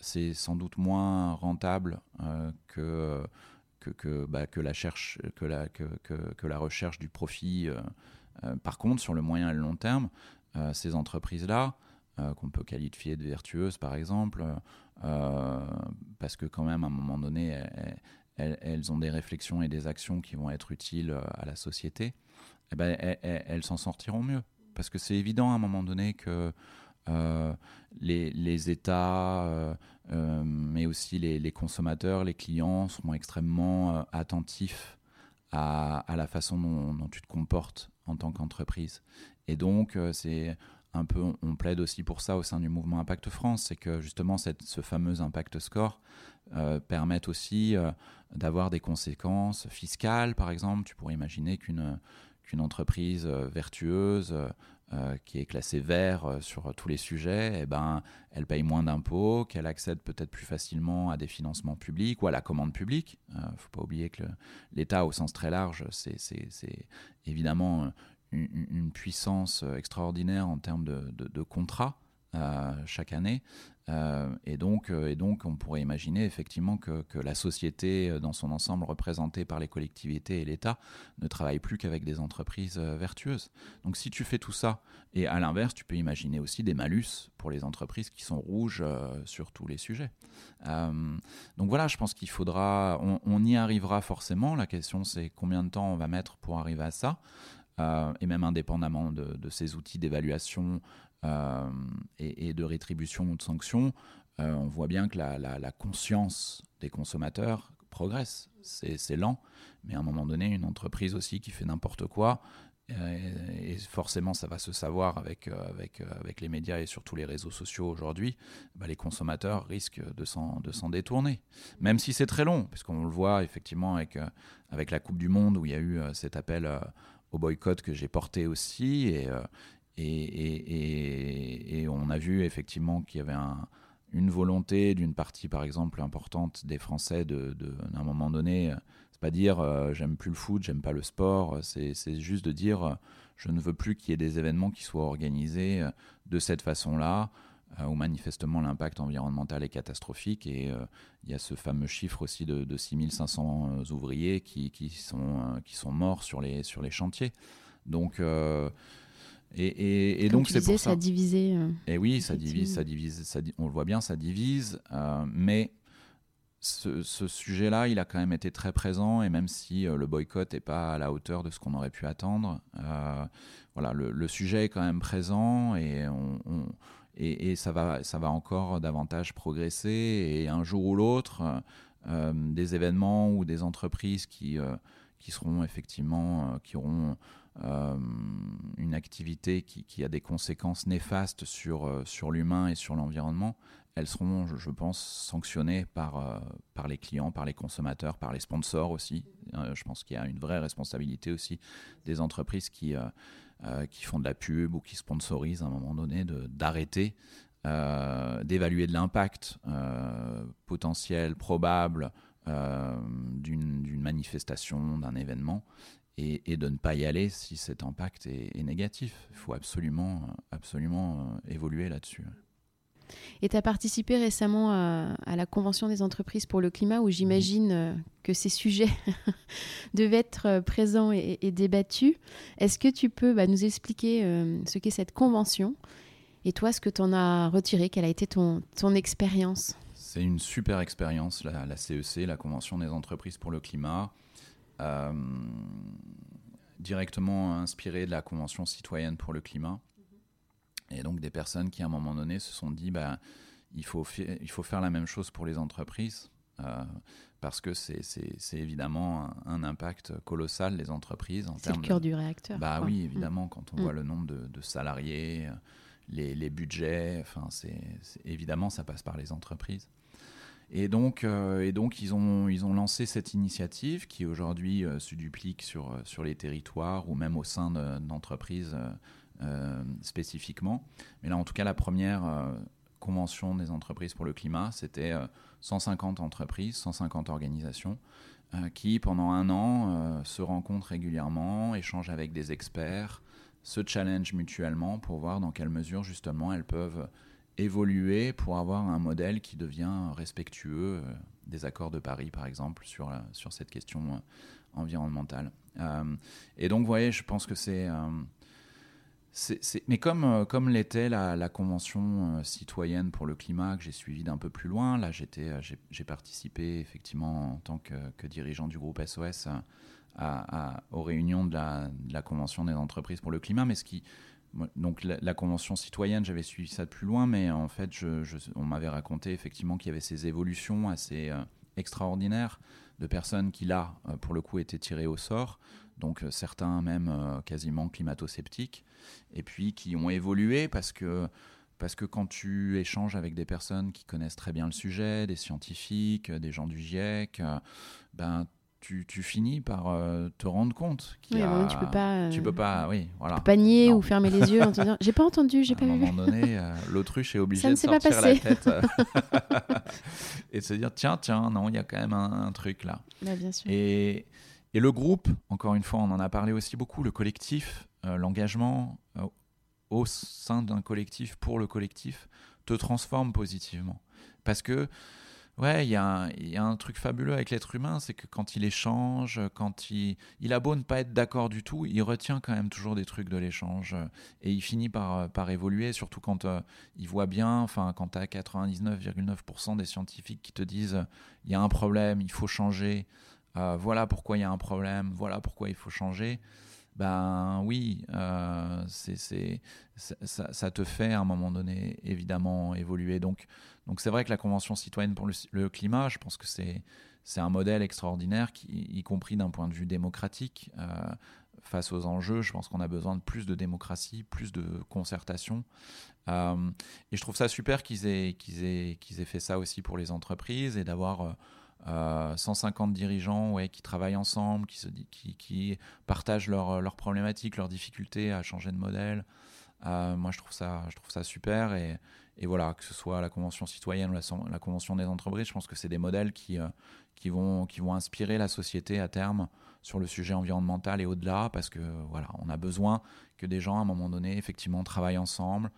c'est sans doute moins rentable euh, que, que, bah, que, la cherche, que, la, que, que, la recherche du profit. Euh, euh, par contre, sur le moyen et le long terme, ces entreprises-là, qu'on peut qualifier de vertueuses par exemple, parce que quand même à un moment donné, elles, ont des réflexions et des actions qui vont être utiles à la société, eh ben, elles s'en sortiront mieux. Parce que c'est évident à un moment donné que euh, les, États, euh, euh, mais aussi les, consommateurs, les clients seront extrêmement attentifs à, la façon dont, tu te comportes en tant qu'entreprise. Et donc, c'est un peu, on plaide aussi pour ça au sein du mouvement Impact France, c'est que justement cette, ce fameux Impact Score euh, permette aussi d'avoir des conséquences fiscales, par exemple. Tu pourrais imaginer qu'une qu'une entreprise vertueuse euh, qui est classée vert euh, sur tous les sujets, eh ben, elle paye moins d'impôts, qu'elle accède peut-être plus facilement à des financements publics ou à la commande publique. Il euh, ne faut pas oublier que l'État, au sens très large, c'est évidemment une, puissance extraordinaire en termes de, de, contrats. Chaque année. Euh, et, donc, euh, et donc, on pourrait imaginer effectivement que, la société euh, dans son ensemble représentée par les collectivités et l'État ne travaille plus qu'avec des entreprises vertueuses. Donc si tu fais tout ça, et à l'inverse, tu peux imaginer aussi des malus pour les entreprises qui sont rouges sur tous les sujets. donc voilà, je pense qu'il faudra, on, y arrivera forcément. La question c'est combien de temps on va mettre pour arriver à ça. et même indépendamment de ces outils d'évaluation euh, et, de rétribution ou de sanction, euh, on voit bien que la, conscience des consommateurs progresse. C'est lent, mais à un moment donné, une entreprise aussi qui fait n'importe quoi, euh, et forcément ça va se savoir avec, les médias et surtout les réseaux sociaux aujourd'hui, bah, les consommateurs risquent de s'en détourner. Même si c'est très long, puisqu'on le voit effectivement avec, avec la Coupe du Monde où il y a eu cet appel au boycott que j'ai porté aussi, et, et, on a vu effectivement qu'il y avait une volonté d'une partie, par exemple, importante des Français de, d'un moment donné, c'est pas dire euh, j'aime plus le foot, j'aime pas le sport, c'est, juste de dire euh, je ne veux plus qu'il y ait des événements qui soient organisés euh, de cette façon-là, où manifestement l'impact environnemental est catastrophique. Et il y a ce fameux chiffre aussi de, de 6500 ouvriers qui, qui, sont, qui sont morts sur les, sur les chantiers. Donc et, donc c'est pour ça. ça divisé. Euh, et oui, ça divise, ça divise, ça, on le voit bien, ça divise. Euh, mais ce, sujet-là, il a quand même été très présent. Et même si euh, le boycott n'est pas à la hauteur de ce qu'on aurait pu attendre, voilà, le, sujet est quand même présent et on, et, ça va, ça va encore davantage progresser. Et un jour ou l'autre, des événements ou des entreprises qui qui seront effectivement, qui auront euh, une activité qui, a des conséquences néfastes sur, euh, sur l'humain et sur l'environnement, elles seront, je, pense, sanctionnées par, euh, par les clients, par les consommateurs, par les sponsors aussi. je pense qu'il y a une vraie responsabilité aussi des entreprises qui, qui font de la pub ou qui sponsorisent à un moment donné d'arrêter d'évaluer de l'impact potentiel, probable d'une manifestation, d'un événement, et, de ne pas y aller si cet impact est, négatif. Il faut absolument, absolument euh, évoluer là-dessus. Et tu as participé récemment à, la Convention des entreprises pour le climat, où j'imagine euh, que ces sujets devaient être euh, présents et, débattus. Est-ce que tu peux bah, nous expliquer ce qu'est cette convention et toi, ce que tu en as retiré? Quelle a été ton, ton expérience? C'est une super expérience, la, la, CEC, la Convention des entreprises pour le climat. Euh, directement inspiré de la Convention citoyenne pour le climat. Et donc des personnes qui, à un moment donné, se sont dit, bah, il, faut il faut faire la même chose pour les entreprises. Euh, parce que c'est évidemment un, impact colossal, les entreprises. C'est le cœur du réacteur. Bah oui, mm. évidemment, quand on voit mm. le nombre de, salariés, les, les budgets, enfin, c'est évidemment, ça passe par les entreprises. Et donc, euh, et donc ils, ont, ils ont lancé cette initiative qui aujourd'hui euh, se duplique sur, euh, sur les territoires ou même au sein d'entreprises spécifiquement. Mais là, en tout cas, la première convention des entreprises pour le climat, c'était 150 entreprises, 150 organisations qui, pendant un an, se rencontrent régulièrement, échangent avec des experts, se challengent mutuellement pour voir dans quelle mesure, justement, elles peuvent évoluer pour avoir un modèle qui devient respectueux euh, des accords de Paris, par exemple, sur, euh, sur cette question euh, environnementale. et donc, vous voyez, je pense que c'est... mais comme, comme l'était la, Convention citoyenne pour le climat que j'ai suivie d'un peu plus loin, là j'ai participé effectivement en tant que, dirigeant du groupe SOS à, aux réunions de la, de la, Convention des entreprises pour le climat, mais ce qui, donc la, convention citoyenne, j'avais suivi ça de plus loin, mais en fait, on m'avait raconté effectivement qu'il y avait ces évolutions assez euh, extraordinaires de personnes qui là, euh, pour le coup, étaient tirées au sort, donc euh, certains même quasiment climato-sceptiques, et puis qui ont évolué parce que parce que quand tu échanges avec des personnes qui connaissent très bien le sujet, des scientifiques, des gens du GIEC, ben tu, finis par euh, te rendre compte qu'il tu peux pas tu peux pas oui voilà peux pas nier ou fermer les yeux en te disant j'ai pas entendu j'ai pas vu à un moment donné euh, l'autruche est obligé de sortir la tête euh, et de se dire tiens tiens non il y a quand même un, truc là bah, bien sûr. et et le groupe encore une fois on en a parlé aussi beaucoup le collectif l'engagement au sein d'un collectif, pour le collectif, te transforme positivement. Parce que Ouais, il y, a un truc fabuleux avec l'être humain, c'est que quand il échange, quand il, il a beau ne pas être d'accord du tout, il retient quand même toujours des trucs de l'échange et il finit par, par évoluer, surtout quand euh, il voit bien, enfin quand tu as 99,9% des scientifiques qui te disent il y a un problème, il faut changer, euh, voilà pourquoi il y a un problème, voilà pourquoi il faut changer ben oui, euh, ça, ça, te fait à un moment donné évidemment évoluer. Donc, donc c'est vrai que la Convention citoyenne pour le, climat, je pense que c'est, un modèle extraordinaire, y compris d'un point de vue démocratique. Euh, face aux enjeux, je pense qu'on a besoin de plus de démocratie, plus de concertation. Euh, et je trouve ça super qu'ils aient, qu'ils, aient, qu'ils aient fait ça aussi pour les entreprises et d'avoir 150 euh, dirigeants ouais, qui travaillent ensemble, qui, qui, partagent leurs leur problématiques, leurs difficultés à changer de modèle. Moi, je trouve ça, je trouve ça super. Et, et, voilà, que ce soit la Convention citoyenne ou la, Convention des entreprises, je pense que c'est des modèles qui, euh, qui, vont, qui vont inspirer la société à terme sur le sujet environnemental et au-delà, parce que voilà, on a besoin que des gens, à un moment donné, effectivement, travaillent ensemble,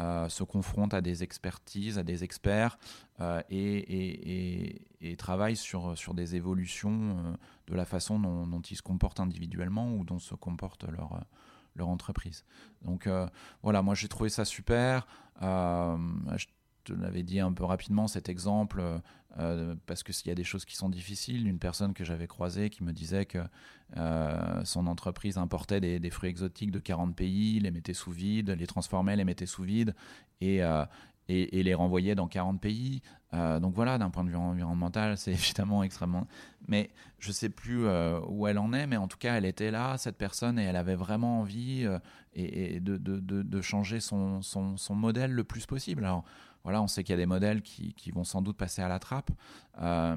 euh, se confrontent à des expertises, à des experts euh, et, et, travaillent sur, sur des évolutions de la façon dont, ils se comportent individuellement ou dont se comporte leur, leur entreprise. Donc voilà, moi j'ai trouvé ça super te l'avais dit un peu rapidement cet exemple euh, euh, parce que s'il y a des choses qui sont difficiles, une personne que j'avais croisée qui me disait que euh, son entreprise importait des, fruits exotiques de 40 pays, les mettait sous vide, les transformait, les mettait sous vide et, et, les renvoyait dans 40 pays. Euh, donc voilà, d'un point de vue environnemental, c'est évidemment extrêmement. Mais je sais plus euh, où elle en est, mais en tout cas, elle était là, cette personne, et elle avait vraiment envie euh, et, de, de, de, changer son, son, son, modèle le plus possible. Alors voilà, on sait qu'il y a des modèles qui, qui, vont sans doute passer à la trappe,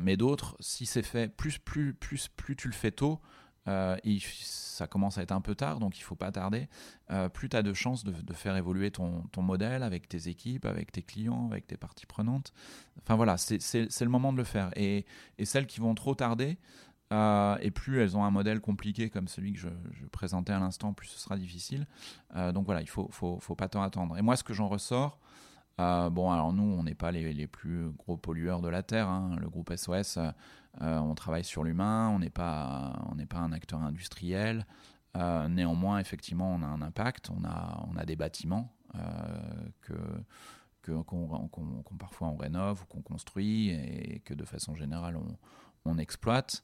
mais d'autres, si c'est fait, plus, plus, plus, plus tu le fais tôt, euh, ça commence à être un peu tard, donc il faut pas tarder. Euh, plus tu as de chances de, faire évoluer ton, modèle avec tes équipes, avec tes clients, avec tes parties prenantes. Enfin voilà, c'est le moment de le faire. Et, celles qui vont trop tarder, euh, et plus elles ont un modèle compliqué comme celui que je, présentais à l'instant, plus ce sera difficile. Donc voilà, il faut, faut, pas tant attendre. Et moi, ce que j'en ressors, bon, alors nous, on n'est pas les, plus gros pollueurs de la Terre. Hein. Le groupe SOS, on travaille sur l'humain, on n'est pas, on n'est pas un acteur industriel. Euh, néanmoins, effectivement, on a un impact. On a, on a des bâtiments que qu'on parfois on rénove ou qu'on construit et que de façon générale on, on exploite.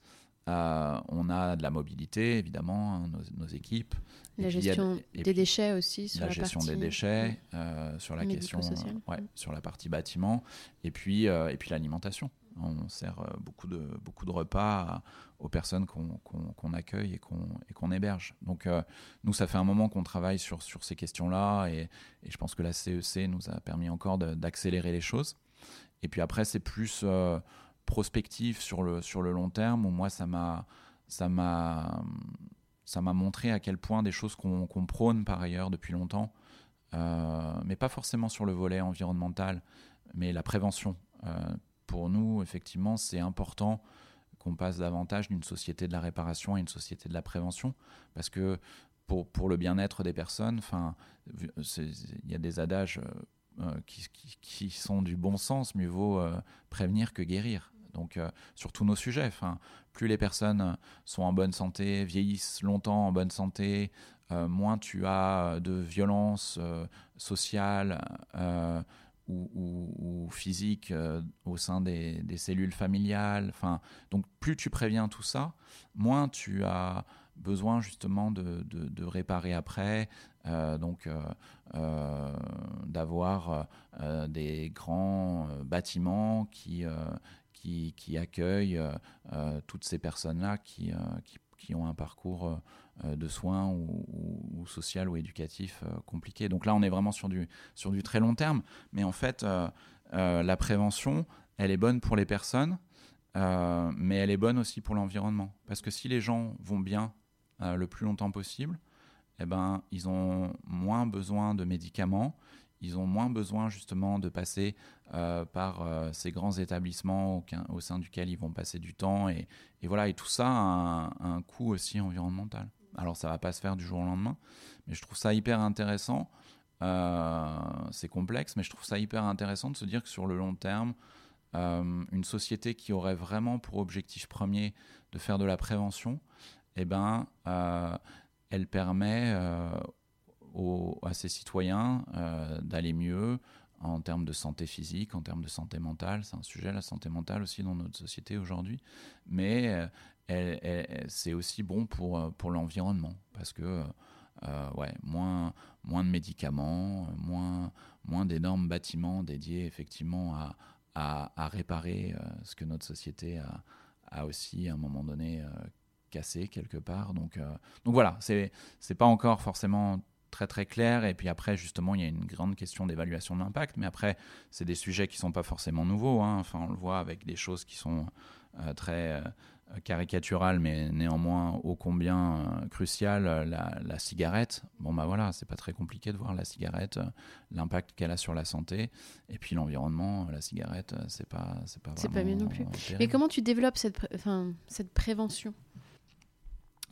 Euh, on a de la mobilité, évidemment, hein, nos, équipes. La gestion des déchets aussi. Sur la, gestion des déchets, euh, sur la question, ouais, sur la partie bâtiment, et puis, euh, et puis l'alimentation. On sert beaucoup de, beaucoup de repas aux personnes qu'on accueille et qu'on héberge. Donc, nous, ça fait un moment qu'on travaille sur, sur ces questions-là, et, et, je pense que la CEC e nous a permis encore d'accélérer les choses. Et puis après, c'est plus prospectif sur le, sur le long terme, où moi, ça m'a, ça m'a, montré à quel point des choses qu'on prône par ailleurs depuis longtemps, euh, mais pas forcément sur le volet environnemental, mais la prévention. Euh, pour nous, effectivement, c'est important qu'on passe davantage d'une société de la réparation à une société de la prévention, parce que pour, pour le bien-être des personnes, il y a des adages euh, qui, qui, qui, sont du bon sens, mieux vaut prévenir que guérir donc euh, sur tous nos sujets. Plus les personnes sont en bonne santé, vieillissent longtemps en bonne santé, euh, moins tu as de violence euh, sociale ou, ou, physique au sein des, cellules familiales. Enfin, donc plus tu préviens tout ça, moins tu as besoin justement de, réparer après, donc d'avoir des grands bâtiments qui, qui, qui accueille euh, euh, toutes ces personnes-là euh, qui, qui, ont un parcours de soins ou, ou, social ou éducatif compliqué. Donc là, on est vraiment sur du, sur du très long terme. Mais en fait, la prévention, elle est bonne pour les personnes, mais elle est bonne aussi pour l'environnement. Parce que si les gens vont bien le plus longtemps possible, eh ben, ils ont moins besoin de médicaments, ils ont moins besoin justement de passer euh, par euh, ces grands établissements au, sein duquel ils vont passer du temps. Et, voilà, et tout ça a un, coût aussi environnemental. Alors ça va pas se faire du jour au lendemain, mais je trouve ça hyper intéressant c'est complexe, mais je trouve ça hyper intéressant de se dire que sur le long terme, une société qui aurait vraiment pour objectif premier de faire de la prévention, eh ben, elle permet à ses citoyens d'aller mieux, en termes de santé physique, en termes de santé mentale. C'est un sujet, la santé mentale aussi dans notre société aujourd'hui. Mais euh, c'est aussi bon pour, euh, pour l'environnement parce que euh, ouais, moins, moins de médicaments, moins, moins d'énormes bâtiments dédiés effectivement à, à, réparer ce que notre société a, a, aussi à un moment donné cassé quelque part. Donc, donc voilà, c'est pas encore forcément très très clair. Et puis après, justement, il y a une grande question d'évaluation de l'impact. Mais après, c'est des sujets qui sont pas forcément nouveaux. Hein. Enfin, on le voit avec des choses qui sont euh, très euh, caricaturales, mais néanmoins ô combien euh, cruciales. La, cigarette, bon bah voilà, c'est pas très compliqué de voir la cigarette, l'impact qu'elle a sur la santé. Et puis l'environnement, la cigarette, c'est pas c'est pas. C'est pas mieux non plus. Mais comment tu développes cette, cette prévention?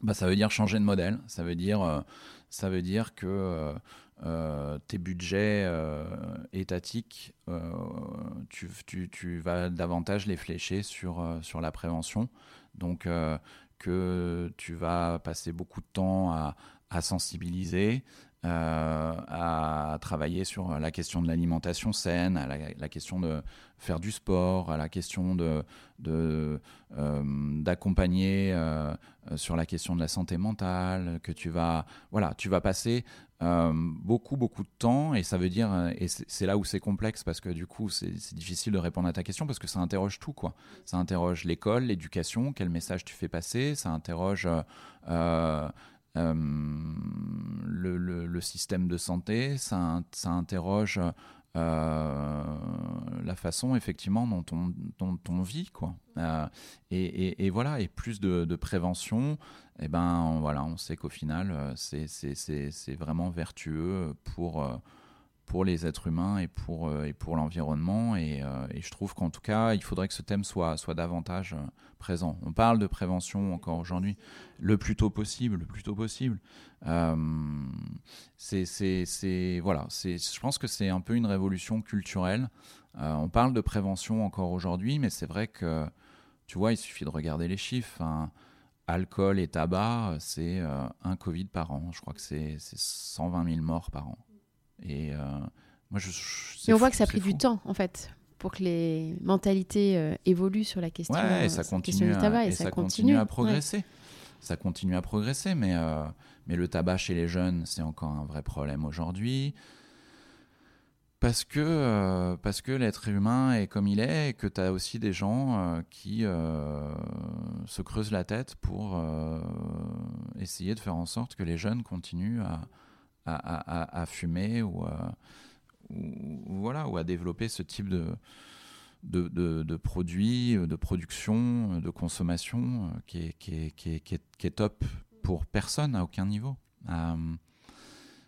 Bah, ça veut dire changer de modèle. Ça veut dire, euh, ça veut dire que euh, euh, tes budgets étatiques, tu, tu, tu, vas davantage les flécher sur, sur la prévention. Donc, que tu vas passer beaucoup de temps à, sensibiliser, euh, à travailler sur la question de l'alimentation saine, à la, question de faire du sport, à la question euh, d'accompagner euh, sur la question de la santé mentale, que tu vas voilà, tu vas passer beaucoup beaucoup de temps et ça veut dire et c'est là où c'est complexe parce que du coup c'est difficile de répondre à ta question parce que ça interroge tout quoi. Ça interroge l'école, l'éducation, quel message tu fais passer, ça interroge euh, le, système de santé, ça, interroge euh, la façon effectivement dont on, dont on vit quoi. Euh, et, et, voilà, et plus de, prévention, et eh ben voilà, on sait qu'au final c'est vraiment vertueux pour pour les êtres humains et pour, euh, et pour l'environnement. Et, euh, et, je trouve qu'en tout cas, il faudrait que ce thème soit, soit davantage euh, présent. On parle de prévention encore aujourd'hui le plus tôt possible, le plus tôt possible. c'est, voilà, je pense que c'est un peu une révolution culturelle. on parle de prévention encore aujourd'hui, mais c'est vrai que, tu vois, il suffit de regarder les chiffres. alcool et tabac, c'est un Covid par an. Je crois que c'est 120 000 morts par an. Et euh, moi, je. Mais on voit que ça a pris du temps, en fait pour que les mentalités euh, évoluent sur la question, ouais, ça continue du tabac. et, ça, continue, à progresser. Ça continue à progresser, mais, euh, mais le tabac chez les jeunes, c'est encore un vrai problème aujourd'hui. Parce que, parce que l'être humain est comme il est et que tu as aussi des gens qui se creusent la tête pour essayer de faire en sorte que les jeunes continuent à, à, fumer ou, ou, voilà, ou à développer ce type de, de, de, produits, de production, de consommation euh, qui est, qui, est, qui, est, qui, est, top pour personne à aucun niveau. Euh,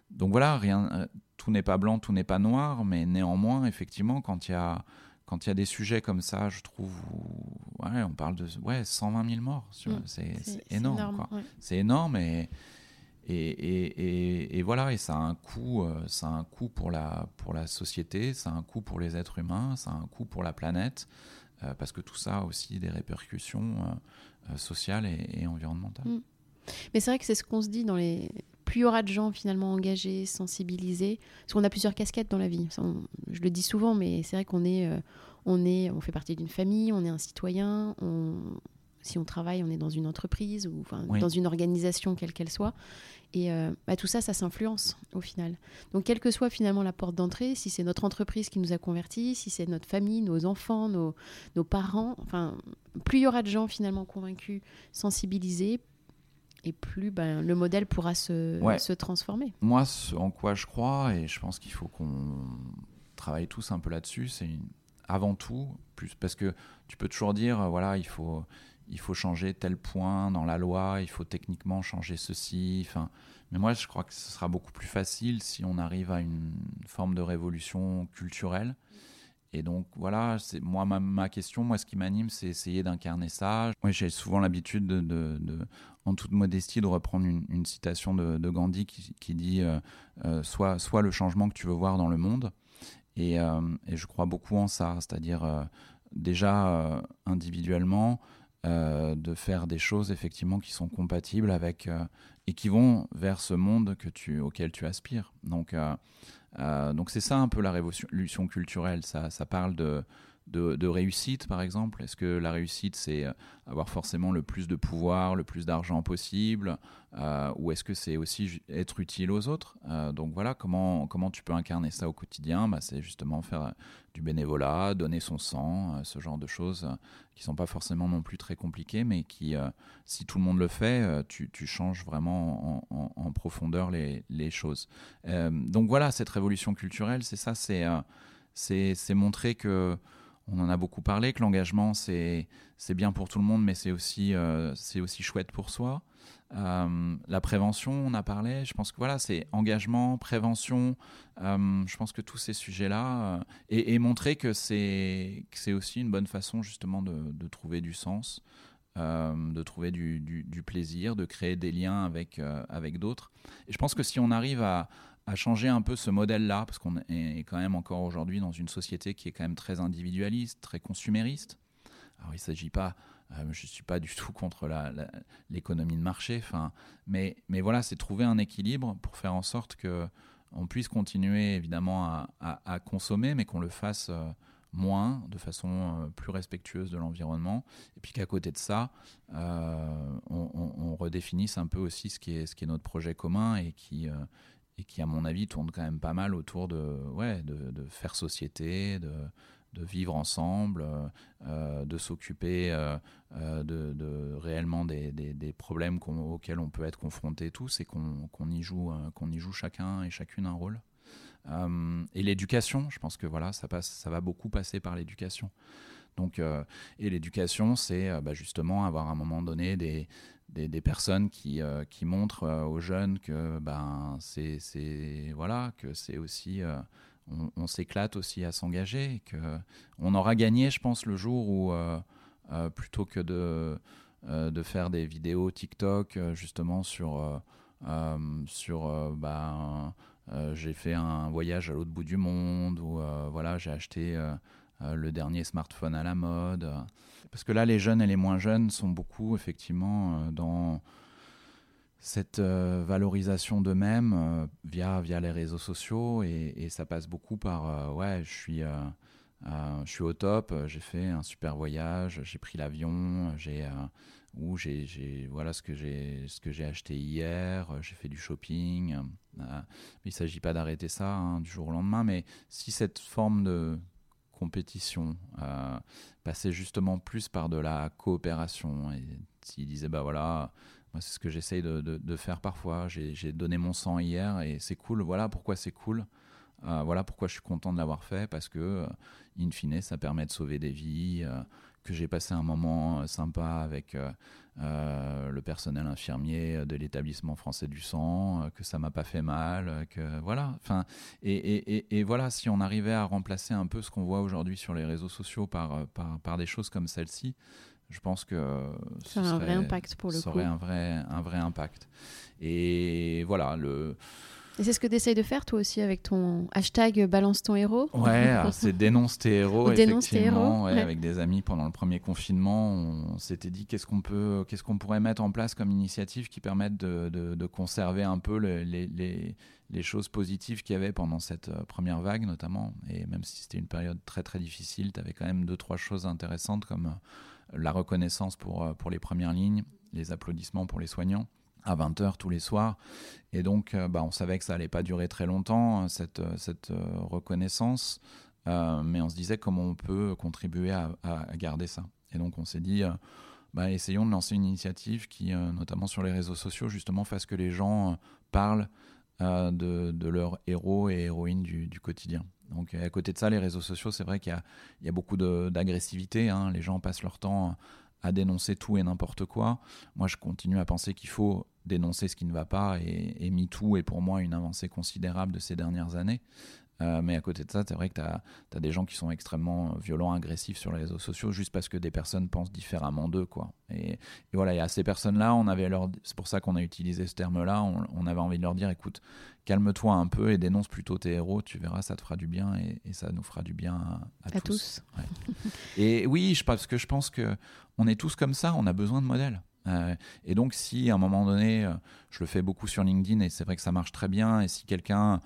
donc voilà, rien, euh, tout n'est pas blanc, tout n'est pas noir, mais néanmoins, effectivement, quand il y a quand il y a des sujets comme ça, je trouve, ouais, on parle de ouais, 120 000 morts, mm. c'est énorme. C'est énorme et, et, voilà, et ça a un coût, euh, ça a un coût pour la, société, ça a un coût pour les êtres humains, ça a un coût pour la planète, euh, parce que tout ça a aussi des répercussions euh, sociales et, environnementales. Mm. Mais c'est vrai que c'est ce qu'on se dit dans les. Plus il y aura de gens finalement engagés, sensibilisés, parce qu'on a plusieurs casquettes dans la vie. je le dis souvent, mais c'est vrai qu'on est, on est, on fait partie d'une famille, on est un citoyen, on, si on travaille, on est dans une entreprise ou dans une organisation quelle qu'elle soit. Et euh, bah, tout ça, ça s'influence au final. Donc, quelle que soit finalement la porte d'entrée, si c'est notre entreprise qui nous a convertis, si c'est notre famille, nos enfants, nos, nos parents, enfin, plus il y aura de gens finalement convaincus, sensibilisés, et plus ben, le modèle pourra se, se transformer. Moi, en quoi je crois, et je pense qu'il faut qu'on travaille tous un peu là-dessus, c'est avant tout, plus parce que tu peux toujours dire, voilà, il faut il faut changer tel point dans la loi, il faut techniquement changer ceci. Enfin, mais moi, je crois que ce sera beaucoup plus facile si on arrive à une forme de révolution culturelle et donc voilà, c'est moi ma, question, moi ce qui m'anime, c'est essayer d'incarner ça. Moi j'ai souvent l'habitude de, en toute modestie, de reprendre une, citation de, Gandhi qui, dit euh, euh, soit, le changement que tu veux voir dans le monde. Et, euh, je crois beaucoup en ça, c'est-à-dire déjà individuellement de faire des choses effectivement qui sont compatibles avec et qui vont vers ce monde que tu, auquel tu aspires. Donc euh, donc c'est ça un peu la révolution culturelle. Ça, ça parle de, de, réussite, par exemple? Est-ce que la réussite, c'est euh, avoir forcément le plus de pouvoir, le plus d'argent possible euh, Ou est-ce que c'est aussi être utile aux autres? Donc voilà, comment, comment tu peux incarner ça au quotidien? Bah, C'est justement faire du bénévolat, donner son sang, ce genre de choses qui sont pas forcément non plus très compliquées, mais qui, si tout le monde le fait, tu, tu changes vraiment en, profondeur les, les choses. donc voilà, cette révolution culturelle, c'est ça, c'est c'est montrer que on en a beaucoup parlé, que l'engagement, c'est bien pour tout le monde, mais c'est aussi, euh, aussi chouette pour soi. Euh, la prévention, on a parlé. Je pense que voilà, c'est engagement, prévention. Euh, je pense que tous ces sujets-là, et, montrer que c'est aussi une bonne façon justement de, trouver du sens, de trouver du, du, du, plaisir, de créer des liens avec, avec d'autres. Et je pense que si on arrive à, à changer un peu ce modèle-là, parce qu'on est quand même encore aujourd'hui dans une société qui est quand même très individualiste, très consumériste. Alors il ne s'agit pas, euh, je ne suis pas du tout contre l'économie de marché, mais, mais voilà, c'est trouver un équilibre pour faire en sorte que on puisse continuer évidemment à, à, consommer, mais qu'on le fasse euh, moins, de façon euh, plus respectueuse de l'environnement, et puis qu'à côté de ça, on, on, redéfinisse un peu aussi ce qui est, ce qui est notre projet commun et qui, et qui, à mon avis, tourne quand même pas mal autour de, ouais, de, faire société, de, vivre ensemble, euh, de s'occuper euh, euh, de, réellement des, des, problèmes auxquels on peut être confronté tous et qu'on y, joue, qu'on y joue chacun et chacune un rôle. et l'éducation, je pense que voilà, ça, passe, ça va beaucoup passer par l'éducation. Donc, et l'éducation, c'est bah, justement avoir à un moment donné des, des, personnes qui, euh, qui montrent euh, aux jeunes que ben c'est voilà que c'est aussi euh, on, s'éclate aussi à s'engager que on aura gagné je pense le jour où plutôt que de de faire des vidéos TikTok justement sur sur ben, j'ai fait un voyage à l'autre bout du monde ou voilà j'ai acheté le dernier smartphone à la mode. Parce que là, les jeunes et les moins jeunes sont beaucoup, effectivement, euh, dans cette euh, valorisation d'eux-mêmes via, via les réseaux sociaux et, ça passe beaucoup par ouais, je suis. je suis au top, j'ai fait un super voyage, j'ai pris l'avion, j'ai ou j'ai voilà ce que j'ai ce que j'ai acheté hier, j'ai fait du shopping. il s'agit pas d'arrêter ça hein, du jour au lendemain, mais si cette forme de compétition, euh, passer justement plus par de la coopération. Et s'il disait, bah voilà, moi c'est ce que j'essaye de, faire parfois, j'ai donné mon sang hier et c'est cool, voilà pourquoi c'est cool. Euh, voilà pourquoi je suis content de l'avoir fait, parce que, euh, in fine, ça permet de sauver des vies, que j'ai passé un moment sympa avec le personnel infirmier de l'établissement français du sang, que ça m'a pas fait mal, que voilà. Enfin, et, et, et, voilà, si on arrivait à remplacer un peu ce qu'on voit aujourd'hui sur les réseaux sociaux par, par, par des choses comme celle-ci, je pense que ça aurait un vrai impact pour le ça aurait un vrai, un vrai impact. Et voilà, le et c'est ce que tu essayes de faire toi aussi avec ton hashtag balance ton héros Ouais, c'est dénonce tes héros. effectivement, tes héros. Avec des amis pendant le premier confinement, on s'était dit qu'est-ce qu'on peut, qu'est-ce qu'on pourrait mettre en place comme initiative qui permette de, de, conserver un peu les, les, les, choses positives qu'il y avait pendant cette euh, première vague notamment. Et même si c'était une période très très difficile, tu avais quand même deux trois choses intéressantes comme euh, la reconnaissance pour, euh, pour les premières lignes, les applaudissements pour les soignants à 20h tous les soirs. Et donc, euh, bah, on savait que ça allait pas durer très longtemps, euh, cette, euh, reconnaissance. mais on se disait comment on peut contribuer à, garder ça. Et donc, on s'est dit, bah, essayons de lancer une initiative qui, notamment sur les réseaux sociaux, justement, fasse que les gens parlent de, leurs héros et héroïnes du, quotidien. Donc, à côté de ça, les réseaux sociaux, c'est vrai qu'il y, y a, beaucoup d'agressivité. Hein. Les gens passent leur temps à dénoncer tout et n'importe quoi. Moi, je continue à penser qu'il faut dénoncer ce qui ne va pas et, et MeToo est pour moi une avancée considérable de ces dernières années. Euh, mais à côté de ça, c'est vrai que tu as, des gens qui sont extrêmement violents, agressifs sur les réseaux sociaux juste parce que des personnes pensent différemment d'eux. quoi. Et, voilà, il y a ces personnes-là, on avait leur... c'est pour ça qu'on a utilisé ce terme-là, on, avait envie de leur dire, écoute, calme-toi un peu et dénonce plutôt tes héros, tu verras, ça te fera du bien et, ça nous fera du bien à, tous. et oui, je, parce que je pense que on est tous comme ça, on a besoin de modèles. Euh, et donc, si à un moment donné, euh, je le fais beaucoup sur LinkedIn et c'est vrai que ça marche très bien, et si quelqu'un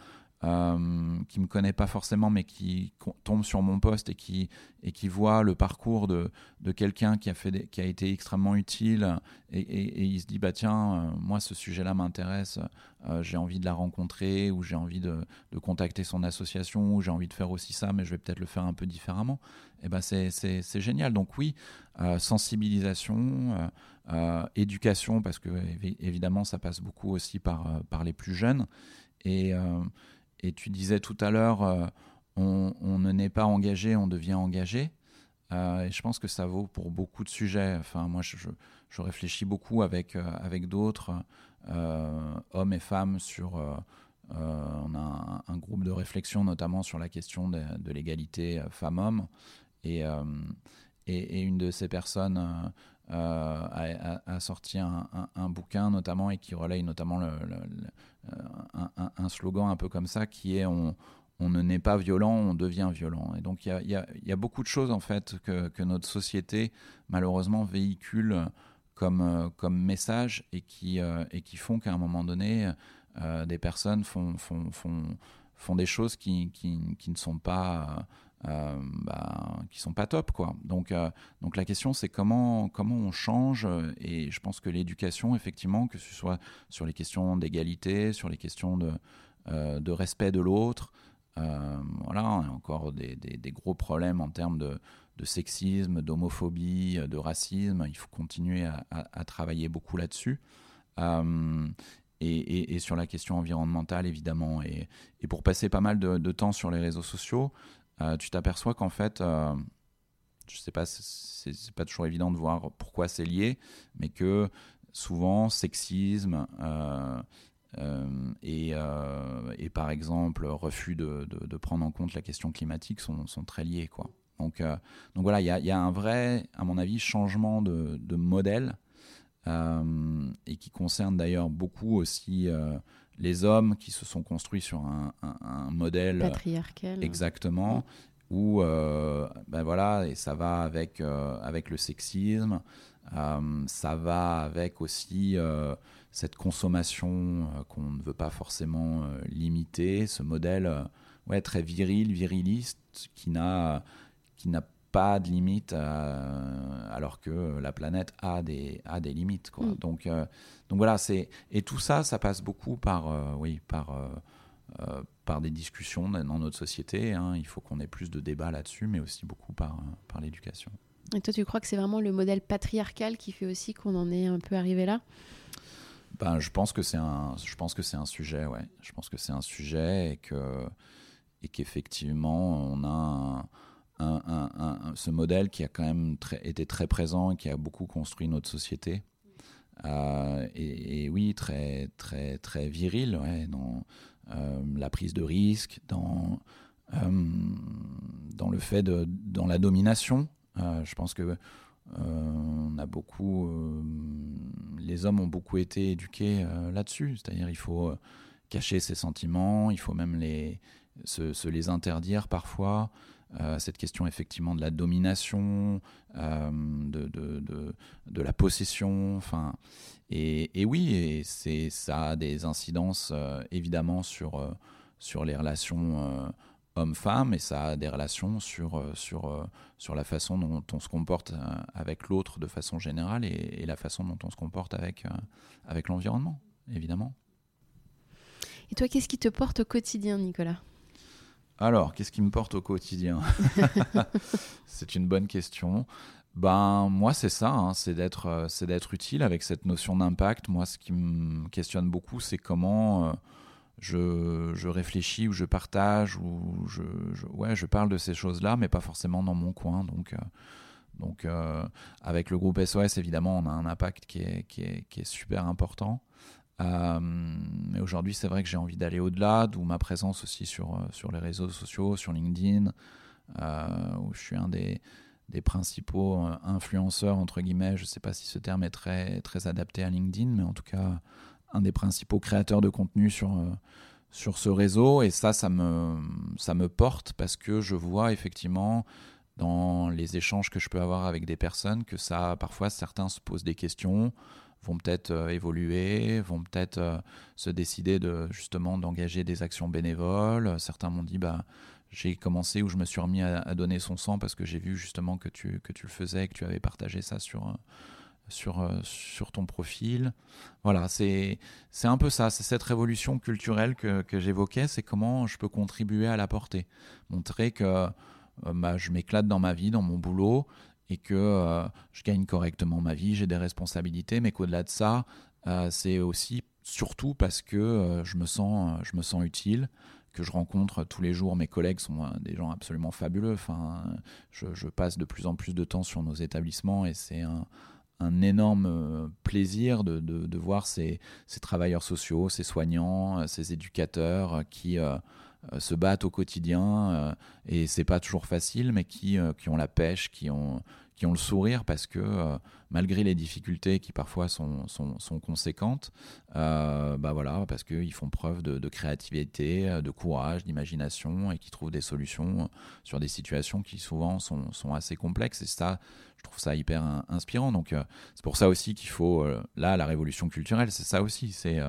euh, qui me connaît pas forcément, mais qui tombe sur mon poste et qui, et qui voit le parcours de, de quelqu'un qui, a qui a été extrêmement utile et, et, il se dit bah tiens, euh, moi ce sujet-là m'intéresse, euh, j'ai envie de la rencontrer ou j'ai envie de, de, contacter son association ou j'ai envie de faire aussi ça, mais je vais peut-être le faire un peu différemment. Et eh ben c'est, c'est génial. Donc oui, euh, sensibilisation, éducation parce que évidemment ça passe beaucoup aussi par, par les plus jeunes et et tu disais tout à l'heure, euh, on, ne naît pas engagé, on devient engagé. Euh, et je pense que ça vaut pour beaucoup de sujets. Enfin, moi, je, réfléchis beaucoup avec, euh, avec d'autres hommes et femmes sur. on a un, groupe de réflexion notamment sur la question de, l'égalité femmes-hommes. Et, et, une de ces personnes euh, a, sorti un, bouquin notamment et qui relaye notamment euh, un, slogan un peu comme ça qui est on, ne naît pas violent, on devient violent. Et donc il y a, beaucoup de choses en fait que, notre société malheureusement véhicule comme, euh, message et qui, et qui font qu'à un moment donné, des personnes font, font, font, des choses qui, qui, qui ne sont pas bah, qui sont pas top quoi. Donc euh, donc la question c'est comment comment on change et je pense que l'éducation effectivement que ce soit sur les questions d'égalité, sur les questions de euh, de respect de l'autre, voilà, on a encore des, des, gros problèmes en termes de, de sexisme, d'homophobie, de racisme. Il faut continuer à, travailler beaucoup là-dessus. Et, sur la question environnementale, évidemment. Et, et pour passer pas mal de, temps sur les réseaux sociaux, euh, tu t'aperçois qu'en fait, euh, je sais pas, c'est pas toujours évident de voir pourquoi c'est lié, mais que souvent sexisme euh, et, et, par exemple refus de, de, prendre en compte la question climatique sont, sont très liés quoi. Donc, donc voilà, il y a, y a, un vrai, à mon avis, changement de, de modèle et qui concerne d'ailleurs beaucoup aussi les hommes qui se sont construits sur un, modèle patriarcal exactement où euh, ben voilà et ça va avec euh, avec le sexisme euh, ça va avec aussi cette consommation qu'on ne veut pas forcément limiter ce modèle ouais très viril viriliste qui n'a qui n'a pas de limites euh, alors que la planète a des, a des limites. Quoi. Mm. Donc, donc voilà, c'est et tout ça, ça passe beaucoup par, euh, oui, par, par des discussions dans notre société. Hein. Il faut qu'on ait plus de débats là-dessus, mais aussi beaucoup par, par l'éducation. Et toi, tu crois que c'est vraiment le modèle patriarcal qui fait aussi qu'on en est un peu arrivé là? Ben, je pense que c'est un, je pense que c'est un sujet, ouais. Je pense que c'est un sujet et que et qu'effectivement on a un, un, ce modèle qui a quand même été très présent et qui a beaucoup construit notre société. Euh, et, oui, très, très, très viril dans euh, la prise de risque, dans, euh, dans le fait de, dans la domination. je pense que a beaucoup, les hommes ont beaucoup été éduqués là-dessus. C'est-à-dire, il faut cacher ses sentiments, il faut même les, se les interdire parfois. Euh, cette question effectivement de la domination, euh, de, de, de, la possession, enfin, et, oui, ça a des incidences euh, évidemment sur sur les relations homme-femme et ça a des relations sur sur sur la façon dont on se comporte avec l'autre de façon générale et, et, la façon dont on se comporte avec avec l'environnement, évidemment. Et toi, qu'est-ce qui te porte au quotidien, Nicolas? Alors, qu'est-ce qui me porte au quotidien? C'est une bonne question. Ben moi c'est ça, hein, c'est d'être euh, c'est d'être utile avec cette notion d'impact. Moi ce qui me questionne beaucoup c'est comment euh, je, je, réfléchis ou je partage ou je, ouais je parle de ces choses là mais pas forcément dans mon coin donc euh, donc avec le groupe SOS évidemment on a un impact qui est, qui est, qui est super important mais aujourd'hui, c'est vrai que j'ai envie d'aller au-delà, d'où ma présence aussi sur, sur les réseaux sociaux, sur LinkedIn, où je suis un des, des principaux influenceurs, entre guillemets. Je ne sais pas si ce terme est très, très adapté à LinkedIn, mais en tout cas, un des principaux créateurs de contenu sur, sur ce réseau. Et ça, ça me, ça me porte parce que je vois effectivement dans les échanges que je peux avoir avec des personnes que ça, parfois, certains se posent des questions vont peut-être euh, évoluer, vont peut-être euh, se décider de justement d'engager des actions bénévoles. Certains m'ont dit bah j'ai commencé ou je me suis remis à, donner son sang parce que j'ai vu justement que tu, que tu le faisais, que tu avais partagé ça sur, euh, sur, sur ton profil. Voilà, c'est un peu ça, c'est cette révolution culturelle que, que j'évoquais, c'est comment je peux contribuer à la porter. Montrer que bah, je m'éclate dans ma vie, dans mon boulot, et que euh, je gagne correctement ma vie, j'ai des responsabilités, mais qu'au-delà de ça, euh, c'est aussi surtout parce que euh, je, me sens, je me sens utile, que je rencontre tous les jours. Mes collègues sont des gens absolument fabuleux. Enfin, je, passe de plus en plus de temps sur nos établissements et c'est un, énorme plaisir de, voir ces, travailleurs sociaux, ces soignants, ces éducateurs qui se battent au quotidien et c'est pas toujours facile, mais qui, qui ont la pêche, qui ont, qui ont le sourire parce que euh, malgré les difficultés qui parfois sont, sont, conséquentes, euh, bah voilà, parce qu'ils font preuve de, créativité, euh, de courage, d'imagination et qui trouvent des solutions sur des situations qui souvent sont, sont assez complexes. Et ça, je trouve ça hyper inspirant. Donc c'est pour ça aussi qu'il faut, là, la révolution culturelle, c'est ça aussi. C'est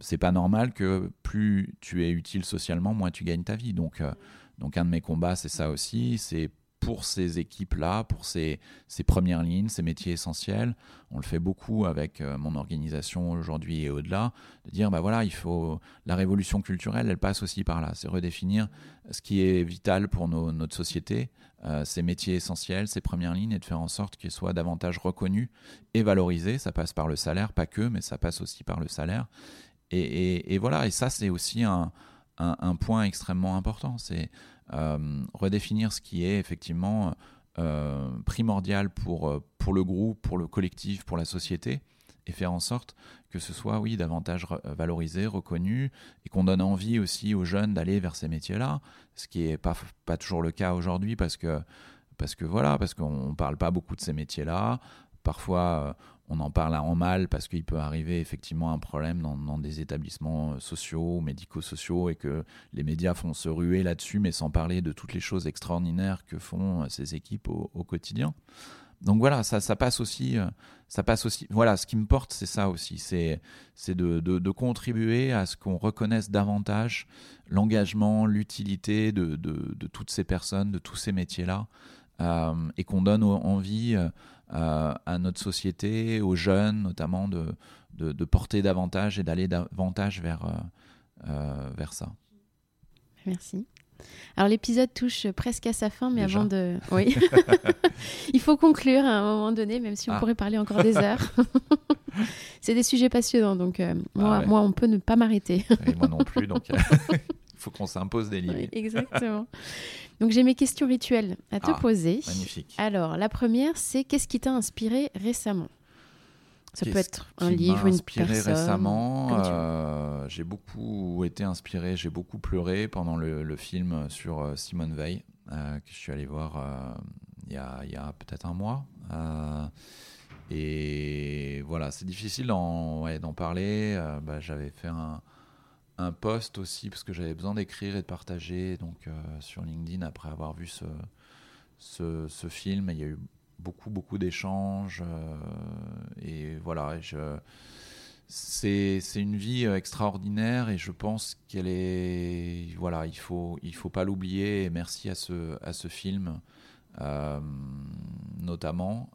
c'est pas normal que plus tu es utile socialement, moins tu gagnes ta vie. Donc, donc un de mes combats, c'est ça aussi. C'est pour ces équipes-là, pour ces, ces, premières lignes, ces métiers essentiels. On le fait beaucoup avec euh, mon organisation aujourd'hui et au-delà, de dire, bah voilà, il faut la révolution culturelle, elle passe aussi par là. C'est redéfinir ce qui est vital pour notre société, euh, ces métiers essentiels, ces premières lignes, et de faire en sorte qu'ils soient davantage reconnus et valorisés. Ça passe par le salaire, pas que, mais ça passe aussi par le salaire. Et, voilà, et ça, c'est aussi un, point extrêmement important. C'est euh, redéfinir ce qui est effectivement euh, primordial pour, euh, pour le groupe, pour le collectif, pour la société, et faire en sorte que ce soit, oui, davantage valorisé, reconnu, et qu'on donne envie aussi aux jeunes d'aller vers ces métiers-là, ce qui n'est pas, pas toujours le cas aujourd'hui parce que, parce que voilà, parce qu'on ne parle pas beaucoup de ces métiers-là. Parfois, on en parle en mal parce qu'il peut arriver effectivement un problème dans, des établissements euh, sociaux médico-sociaux et que les médias font se ruer là-dessus, mais sans parler de toutes les choses extraordinaires que font euh, ces équipes au, quotidien. Donc voilà, ça, ça, passe aussi, euh, ça passe aussi. Voilà, ce qui me porte, c'est ça aussi, c'est de, contribuer à ce qu'on reconnaisse davantage l'engagement, l'utilité de, toutes ces personnes, de tous ces métiers-là, et qu'on donne envie à notre société, aux jeunes notamment, de, de, porter davantage et d'aller davantage vers, euh, euh, vers ça. Merci. Alors l'épisode touche presque à sa fin, mais avant de... Oui. Il faut conclure à un moment donné, même si on ah. pourrait parler encore des heures. C'est des sujets passionnants, donc euh, ah moi, moi, on peut ne pas m'arrêter. moi non plus, donc faut qu'on s'impose des limites. exactement. Donc j'ai mes questions rituelles à te ah, poser. Magnifique. Alors la première, c'est qu'est-ce qui t'a inspiré récemment? Ça peut être un livre, une personne. récemment, euh, j'ai beaucoup été inspiré, j'ai beaucoup pleuré pendant le, film sur euh, Simone Veil euh, que je suis allé voir il y a, a peut-être un mois. et voilà, c'est difficile d'en ouais, parler. Bah, J'avais fait un, un post aussi parce que j'avais besoin d'écrire et de partager donc euh, sur LinkedIn après avoir vu ce, ce, film. il y a eu beaucoup beaucoup d'échanges euh, et voilà. Je, c'est, une vie euh, extraordinaire et je pense qu'elle est voilà il faut il faut pas l'oublier et merci à ce à ce film notamment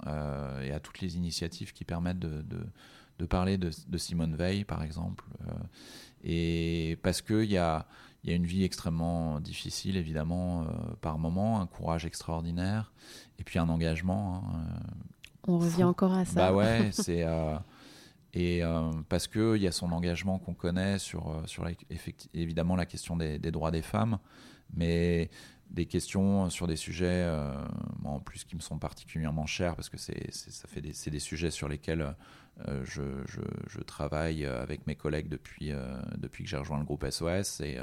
et à toutes les initiatives qui permettent de, de, parler de, Simone Veil par exemple et parce qu'il y a, y a une vie extrêmement difficile, évidemment, euh, par moment, un courage extraordinaire, et puis un engagement. Hein, euh, On revient encore à ça. Bah ouais, c'est. Euh, et parce qu'il y a son engagement qu'on connaît sur, sur évidemment la question des, des, droits des femmes, mais, des questions sur des sujets, en plus qui me sont particulièrement chers parce que c'est, ça fait des, c'est des sujets sur lesquels je, je, travaille avec mes collègues depuis, depuis que j'ai rejoint le groupe SOS. Et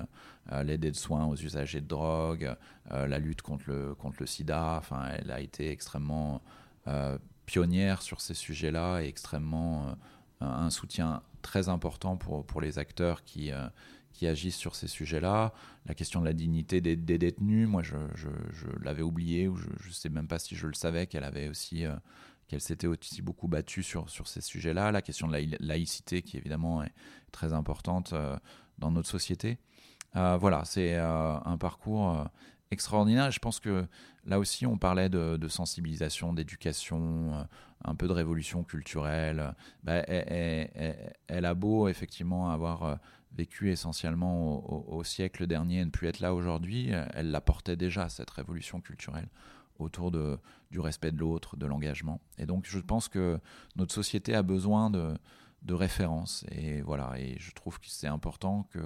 l'aide et de soins aux usagers de drogue, la lutte contre le, contre le sida. Enfin, elle a été extrêmement pionnière sur ces sujets-là et extrêmement un soutien très important pour, pour les acteurs qui, qui agissent sur ces sujets-là. La question de la dignité des, détenus, moi je, l'avais oublié ou je ne sais même pas si je le savais qu'elle avait aussi euh, qu'elle s'était aussi beaucoup battue sur, sur ces sujets-là. La question de la laïcité qui évidemment est très importante euh, dans notre société. Euh, voilà, c'est un parcours extraordinaire. je pense que là aussi, on parlait de, sensibilisation, d'éducation, un peu de révolution culturelle. Bah, elle, a beau effectivement avoir vécu essentiellement au, siècle dernier et ne plus être là aujourd'hui, elle la portait déjà, cette révolution culturelle autour de, du respect de l'autre, de l'engagement. Et donc je pense que notre société a besoin de, de références. Et voilà, et je trouve que c'est important que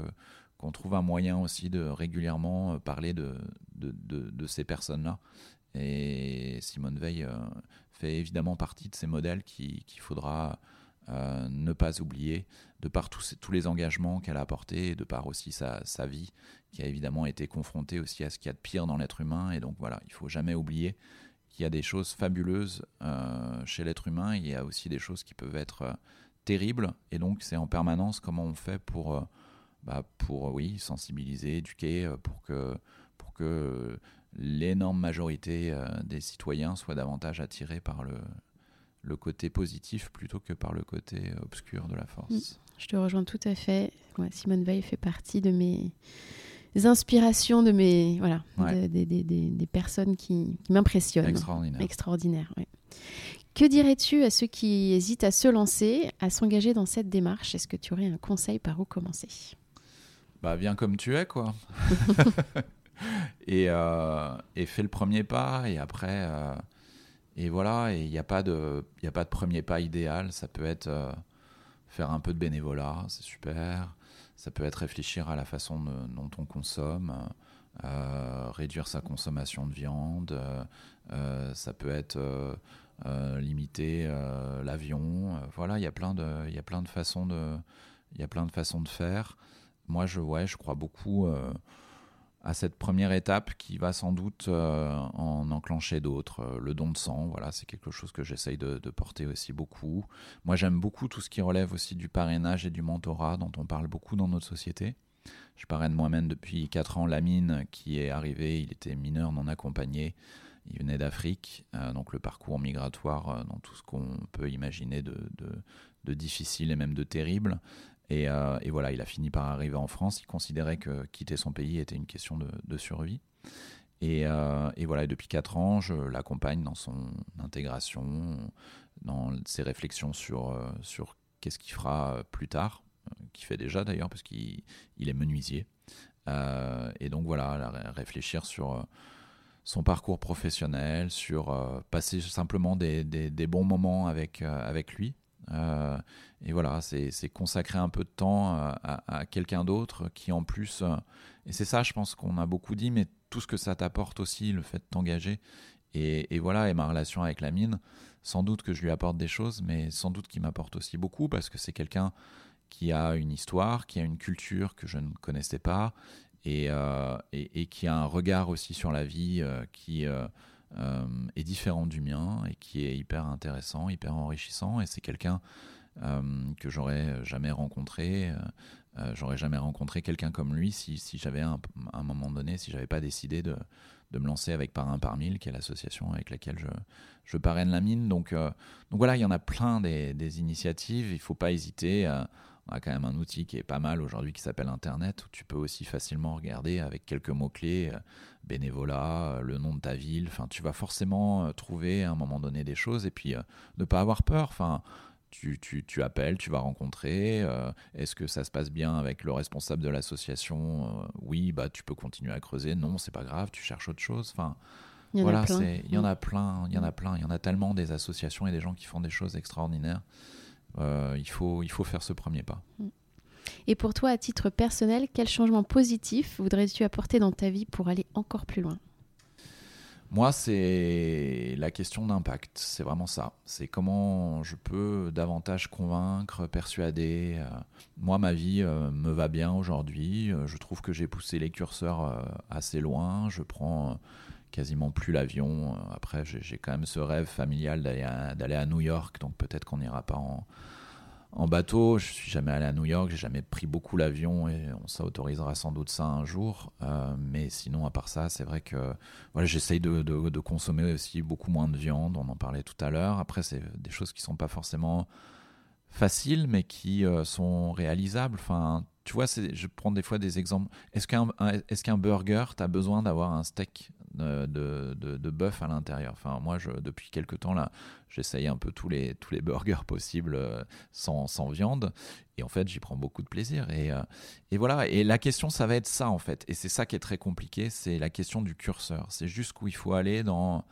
qu'on trouve un moyen aussi de régulièrement parler de, de, de, ces personnes-là. Et Simone Veil euh, fait évidemment partie de ces modèles qu'il faudra euh, ne pas oublier, de par tous, tous les engagements qu'elle a apportés, de par aussi sa, sa, vie, qui a évidemment été confrontée aussi à ce qu'il y a de pire dans l'être humain. Et donc voilà, il faut jamais oublier qu'il y a des choses fabuleuses euh, chez l'être humain, il y a aussi des choses qui peuvent être euh, terribles. Et donc c'est en permanence comment on fait pour, bah, pour oui, sensibiliser, éduquer, pour que, pour que l'énorme majorité des citoyens soient davantage attirés par le, le côté positif plutôt que par le côté obscur de la force. Mm. Je te rejoins tout à fait. Simone Veil fait partie de mes inspirations, de mes voilà, des, personnes qui, m'impressionnent. Extraordinaire. Extraordinaire. Que dirais-tu à ceux qui hésitent à se lancer, à s'engager dans cette démarche? Est-ce que tu aurais un conseil par où commencer? Bah viens comme tu es quoi. et, euh, et fais le premier pas et après. Euh, et voilà, il n'y a, pas de, pas de premier pas idéal. Ça peut être euh, faire un peu de bénévolat, c'est super. Ça peut être réfléchir à la façon dont on consomme, euh, réduire sa consommation de viande. Euh, ça peut être limiter l'avion. voilà, il y a plein de, façons de, faire. Moi, je, je crois beaucoup à cette première étape qui va sans doute euh, en enclencher d'autres. Euh, le don de sang, voilà, c'est quelque chose que j'essaye de, porter aussi beaucoup. Moi, j'aime beaucoup tout ce qui relève aussi du parrainage et du mentorat, dont on parle beaucoup dans notre société. Je parraine moi-même depuis 4 ans Lamine, qui est arrivé, il était mineur non accompagné, il venait d'Afrique, euh, donc le parcours migratoire dans tout ce qu'on peut imaginer de, de difficile et même de terrible. Euh, et, voilà, il a fini par arriver en France. Il considérait que quitter son pays était une question de, survie. Euh, et, voilà, depuis 4 ans, je l'accompagne dans son intégration, dans ses réflexions sur, euh, sur qu'est-ce qu'il fera plus tard, qu'il fait déjà d'ailleurs, parce qu'il est menuisier. et donc voilà, réfléchir sur son parcours professionnel, sur passer simplement des, des, bons moments avec, avec lui, euh, et voilà, c'est consacrer un peu de temps à, quelqu'un d'autre qui en plus, euh, et c'est ça je pense qu'on a beaucoup dit, mais tout ce que ça t'apporte aussi, le fait de t'engager, et, voilà, et ma relation avec la mine, sans doute que je lui apporte des choses, mais sans doute qu'il m'apporte aussi beaucoup, parce que c'est quelqu'un qui a une histoire, qui a une culture que je ne connaissais pas, et, euh, et qui a un regard aussi sur la vie qui euh, est différent du mien et qui est hyper intéressant, hyper enrichissant. Et c'est quelqu'un euh, que j'aurais jamais rencontré. Euh, j'aurais jamais rencontré quelqu'un comme lui si, si j'avais à un, moment donné, si j'avais pas décidé de, de, me lancer avec Par un par mille, qui est l'association avec laquelle je, je parraine la mine. Donc, donc voilà, il y en a plein des, des initiatives. Il faut pas hésiter. On a quand même un outil qui est pas mal aujourd'hui qui s'appelle Internet, où tu peux aussi facilement regarder avec quelques mots-clés bénévolat, euh, le nom de ta ville. Enfin, tu vas forcément euh, trouver à un moment donné des choses et puis euh, ne pas avoir peur. Enfin, tu, tu, tu, appelles, tu vas rencontrer. Est-ce que ça se passe bien avec le responsable de l'association Oui, bah tu peux continuer à creuser. Non, c'est pas grave, tu cherches autre chose. Enfin, il voilà, il y en a plein, il y en a plein, il y en a tellement des associations et des gens qui font des choses extraordinaires. Il faut, il faut faire ce premier pas. Et pour toi, à titre personnel, quel changement positif voudrais-tu apporter dans ta vie pour aller encore plus loin? Moi, c'est la question d'impact. C'est vraiment ça. C'est comment je peux davantage convaincre, persuader. Euh. Moi, ma vie euh, me va bien aujourd'hui. Euh, je trouve que j'ai poussé les curseurs assez loin. Je prends quasiment plus l'avion. Après, j'ai quand même ce rêve familial d'aller à, New York. Donc peut-être qu'on n'ira pas en, bateau. Je suis jamais allé à New York, j'ai jamais pris beaucoup l'avion et on s'autorisera sans doute ça un jour. Euh, mais sinon, à part ça, c'est vrai que voilà, j'essaye de, consommer aussi beaucoup moins de viande. On en parlait tout à l'heure. Après, c'est des choses qui sont pas forcément faciles, mais qui euh, sont réalisables. Enfin, tu vois, je prends des fois des exemples. Est-ce qu'un est qu'un burger, tu as besoin d'avoir un steak? De, de, de, bœuf à l'intérieur Enfin, moi, depuis quelques temps, là, j'essaye un peu tous les, tous les burgers possibles euh, sans, sans viande. Et en fait, j'y prends beaucoup de plaisir. Et, euh, et voilà. Et la question, ça va être ça, en fait. Et c'est ça qui est très compliqué. C'est la question du curseur. C'est jusqu'où il faut aller dans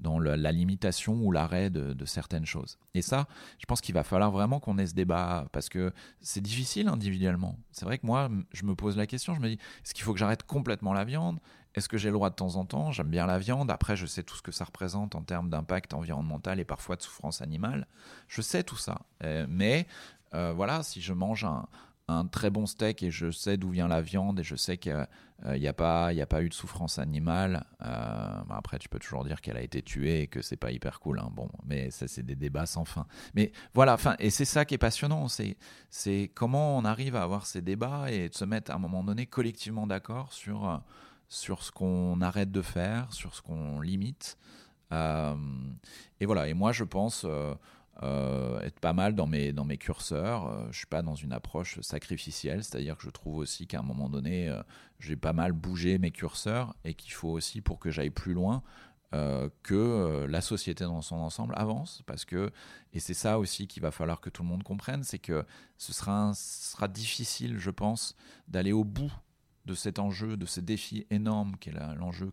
dans la limitation ou l'arrêt de, certaines choses. Et ça, je pense qu'il va falloir vraiment qu'on ait ce débat parce que c'est difficile individuellement. C'est vrai que moi, je me pose la question, je me dis, est-ce qu'il faut que j'arrête complètement la viande? Est-ce que j'ai le droit de temps en temps? J'aime bien la viande. Après, je sais tout ce que ça représente en termes d'impact environnemental et parfois de souffrance animale. Je sais tout ça. Euh, mais euh, voilà, si je mange un, très bon steak et je sais d'où vient la viande et je sais qu'il n'y a, pas, a pas eu de souffrance animale. Euh, après, tu peux toujours dire qu'elle a été tuée et que c'est pas hyper cool. Hein. Bon, mais ça, c'est des débats sans fin. Mais voilà, enfin, et c'est ça qui est passionnant. C'est comment on arrive à avoir ces débats et de se mettre à un moment donné collectivement d'accord sur, sur ce qu'on arrête de faire, sur ce qu'on limite. Euh, et voilà, et moi, je pense. Euh, euh, être pas mal dans mes, dans mes curseurs. Je suis pas dans une approche sacrificielle, c'est-à-dire que je trouve aussi qu'à un moment donné, j'ai pas mal bougé mes curseurs et qu'il faut aussi, pour que j'aille plus loin, que la société dans son ensemble avance. Parce que, et c'est ça aussi qu'il va falloir que tout le monde comprenne, c'est que ce sera, sera difficile, je pense, d'aller au bout de cet enjeu, de ce défi énorme qu'est l'enjeu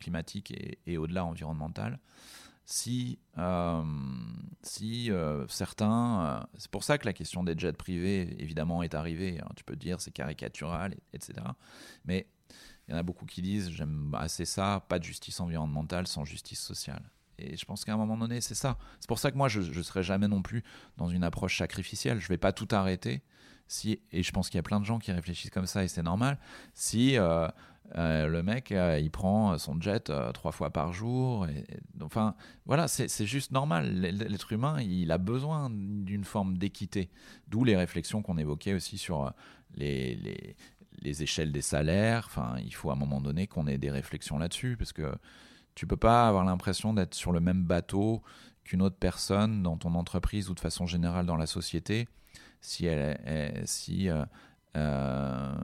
climatique et, au-delà environnemental si, euh, si euh, certains... Euh, c'est pour ça que la question des jets privés, évidemment, est arrivée. tu peux dire c'est caricatural, etc. Mais il y en a beaucoup qui disent, j'aime assez ça, pas de justice environnementale sans justice sociale. Et je pense qu'à un moment donné, c'est ça. C'est pour ça que moi, je ne serai jamais non plus dans une approche sacrificielle. Je ne vais pas tout arrêter. Et je pense qu'il y a plein de gens qui réfléchissent comme ça, et c'est normal. Si euh, le mec, euh, il prend son jet euh, trois fois par jour. Enfin, voilà, c'est juste normal. L'être humain, il a besoin d'une forme d'équité. D'où les réflexions qu'on évoquait aussi sur les, les, les, échelles des salaires. Enfin, il faut à un moment donné qu'on ait des réflexions là-dessus, parce que tu peux pas avoir l'impression d'être sur le même bateau qu'une autre personne dans ton entreprise ou de façon générale dans la société si elle, si euh,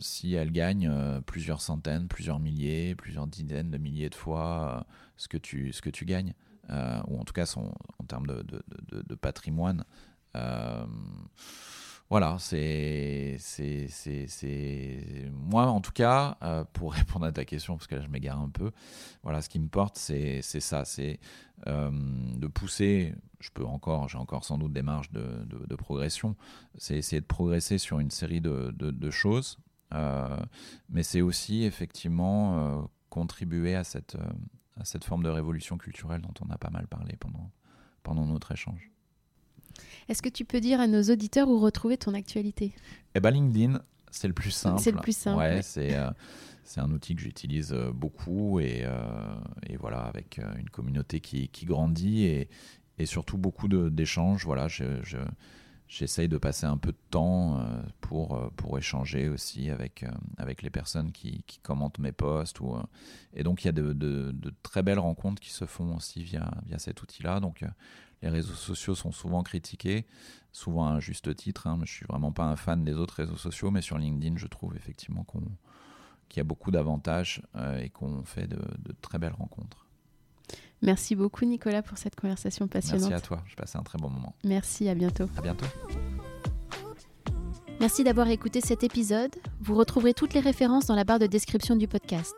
si elle gagne euh, plusieurs centaines, plusieurs milliers, plusieurs dizaines de milliers de fois euh, ce, que tu, ce que tu gagnes, ou en tout cas en termes de, de patrimoine voilà, c'est, moi en tout cas, euh, pour répondre à ta question, parce que là je m'égare un peu, voilà, ce qui me porte, c'est, c'est ça, c'est euh, de pousser. Je peux encore, j'ai encore sans doute des marges de, de, progression. C'est essayer de progresser sur une série de, de choses, euh, mais c'est aussi effectivement contribuer à cette, à cette forme de révolution culturelle dont on a pas mal parlé pendant, pendant notre échange. Est-ce que tu peux dire à nos auditeurs où retrouver ton actualité? Eh ben LinkedIn, c'est le plus simple. C'est le plus simple. Ouais, c'est euh, c'est un outil que j'utilise euh, beaucoup et, euh, et, voilà avec une communauté qui, qui grandit et, et, surtout beaucoup d'échanges. Voilà, j'essaye de passer un peu de temps pour, pour échanger aussi avec, avec les personnes qui, qui commentent mes posts. Ou, et donc, il y a de, de, de, très belles rencontres qui se font aussi via, via cet outil-là. Donc, les réseaux sociaux sont souvent critiqués, souvent à un juste titre. Hein, je suis vraiment pas un fan des autres réseaux sociaux, mais sur LinkedIn, je trouve effectivement qu'on, qu'il y a beaucoup d'avantages euh, et qu'on fait de, très belles rencontres. Merci beaucoup Nicolas pour cette conversation passionnante. Merci à toi, je passé un très bon moment. Merci, à bientôt. À bientôt. Merci d'avoir écouté cet épisode. Vous retrouverez toutes les références dans la barre de description du podcast.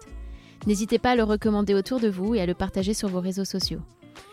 N'hésitez pas à le recommander autour de vous et à le partager sur vos réseaux sociaux.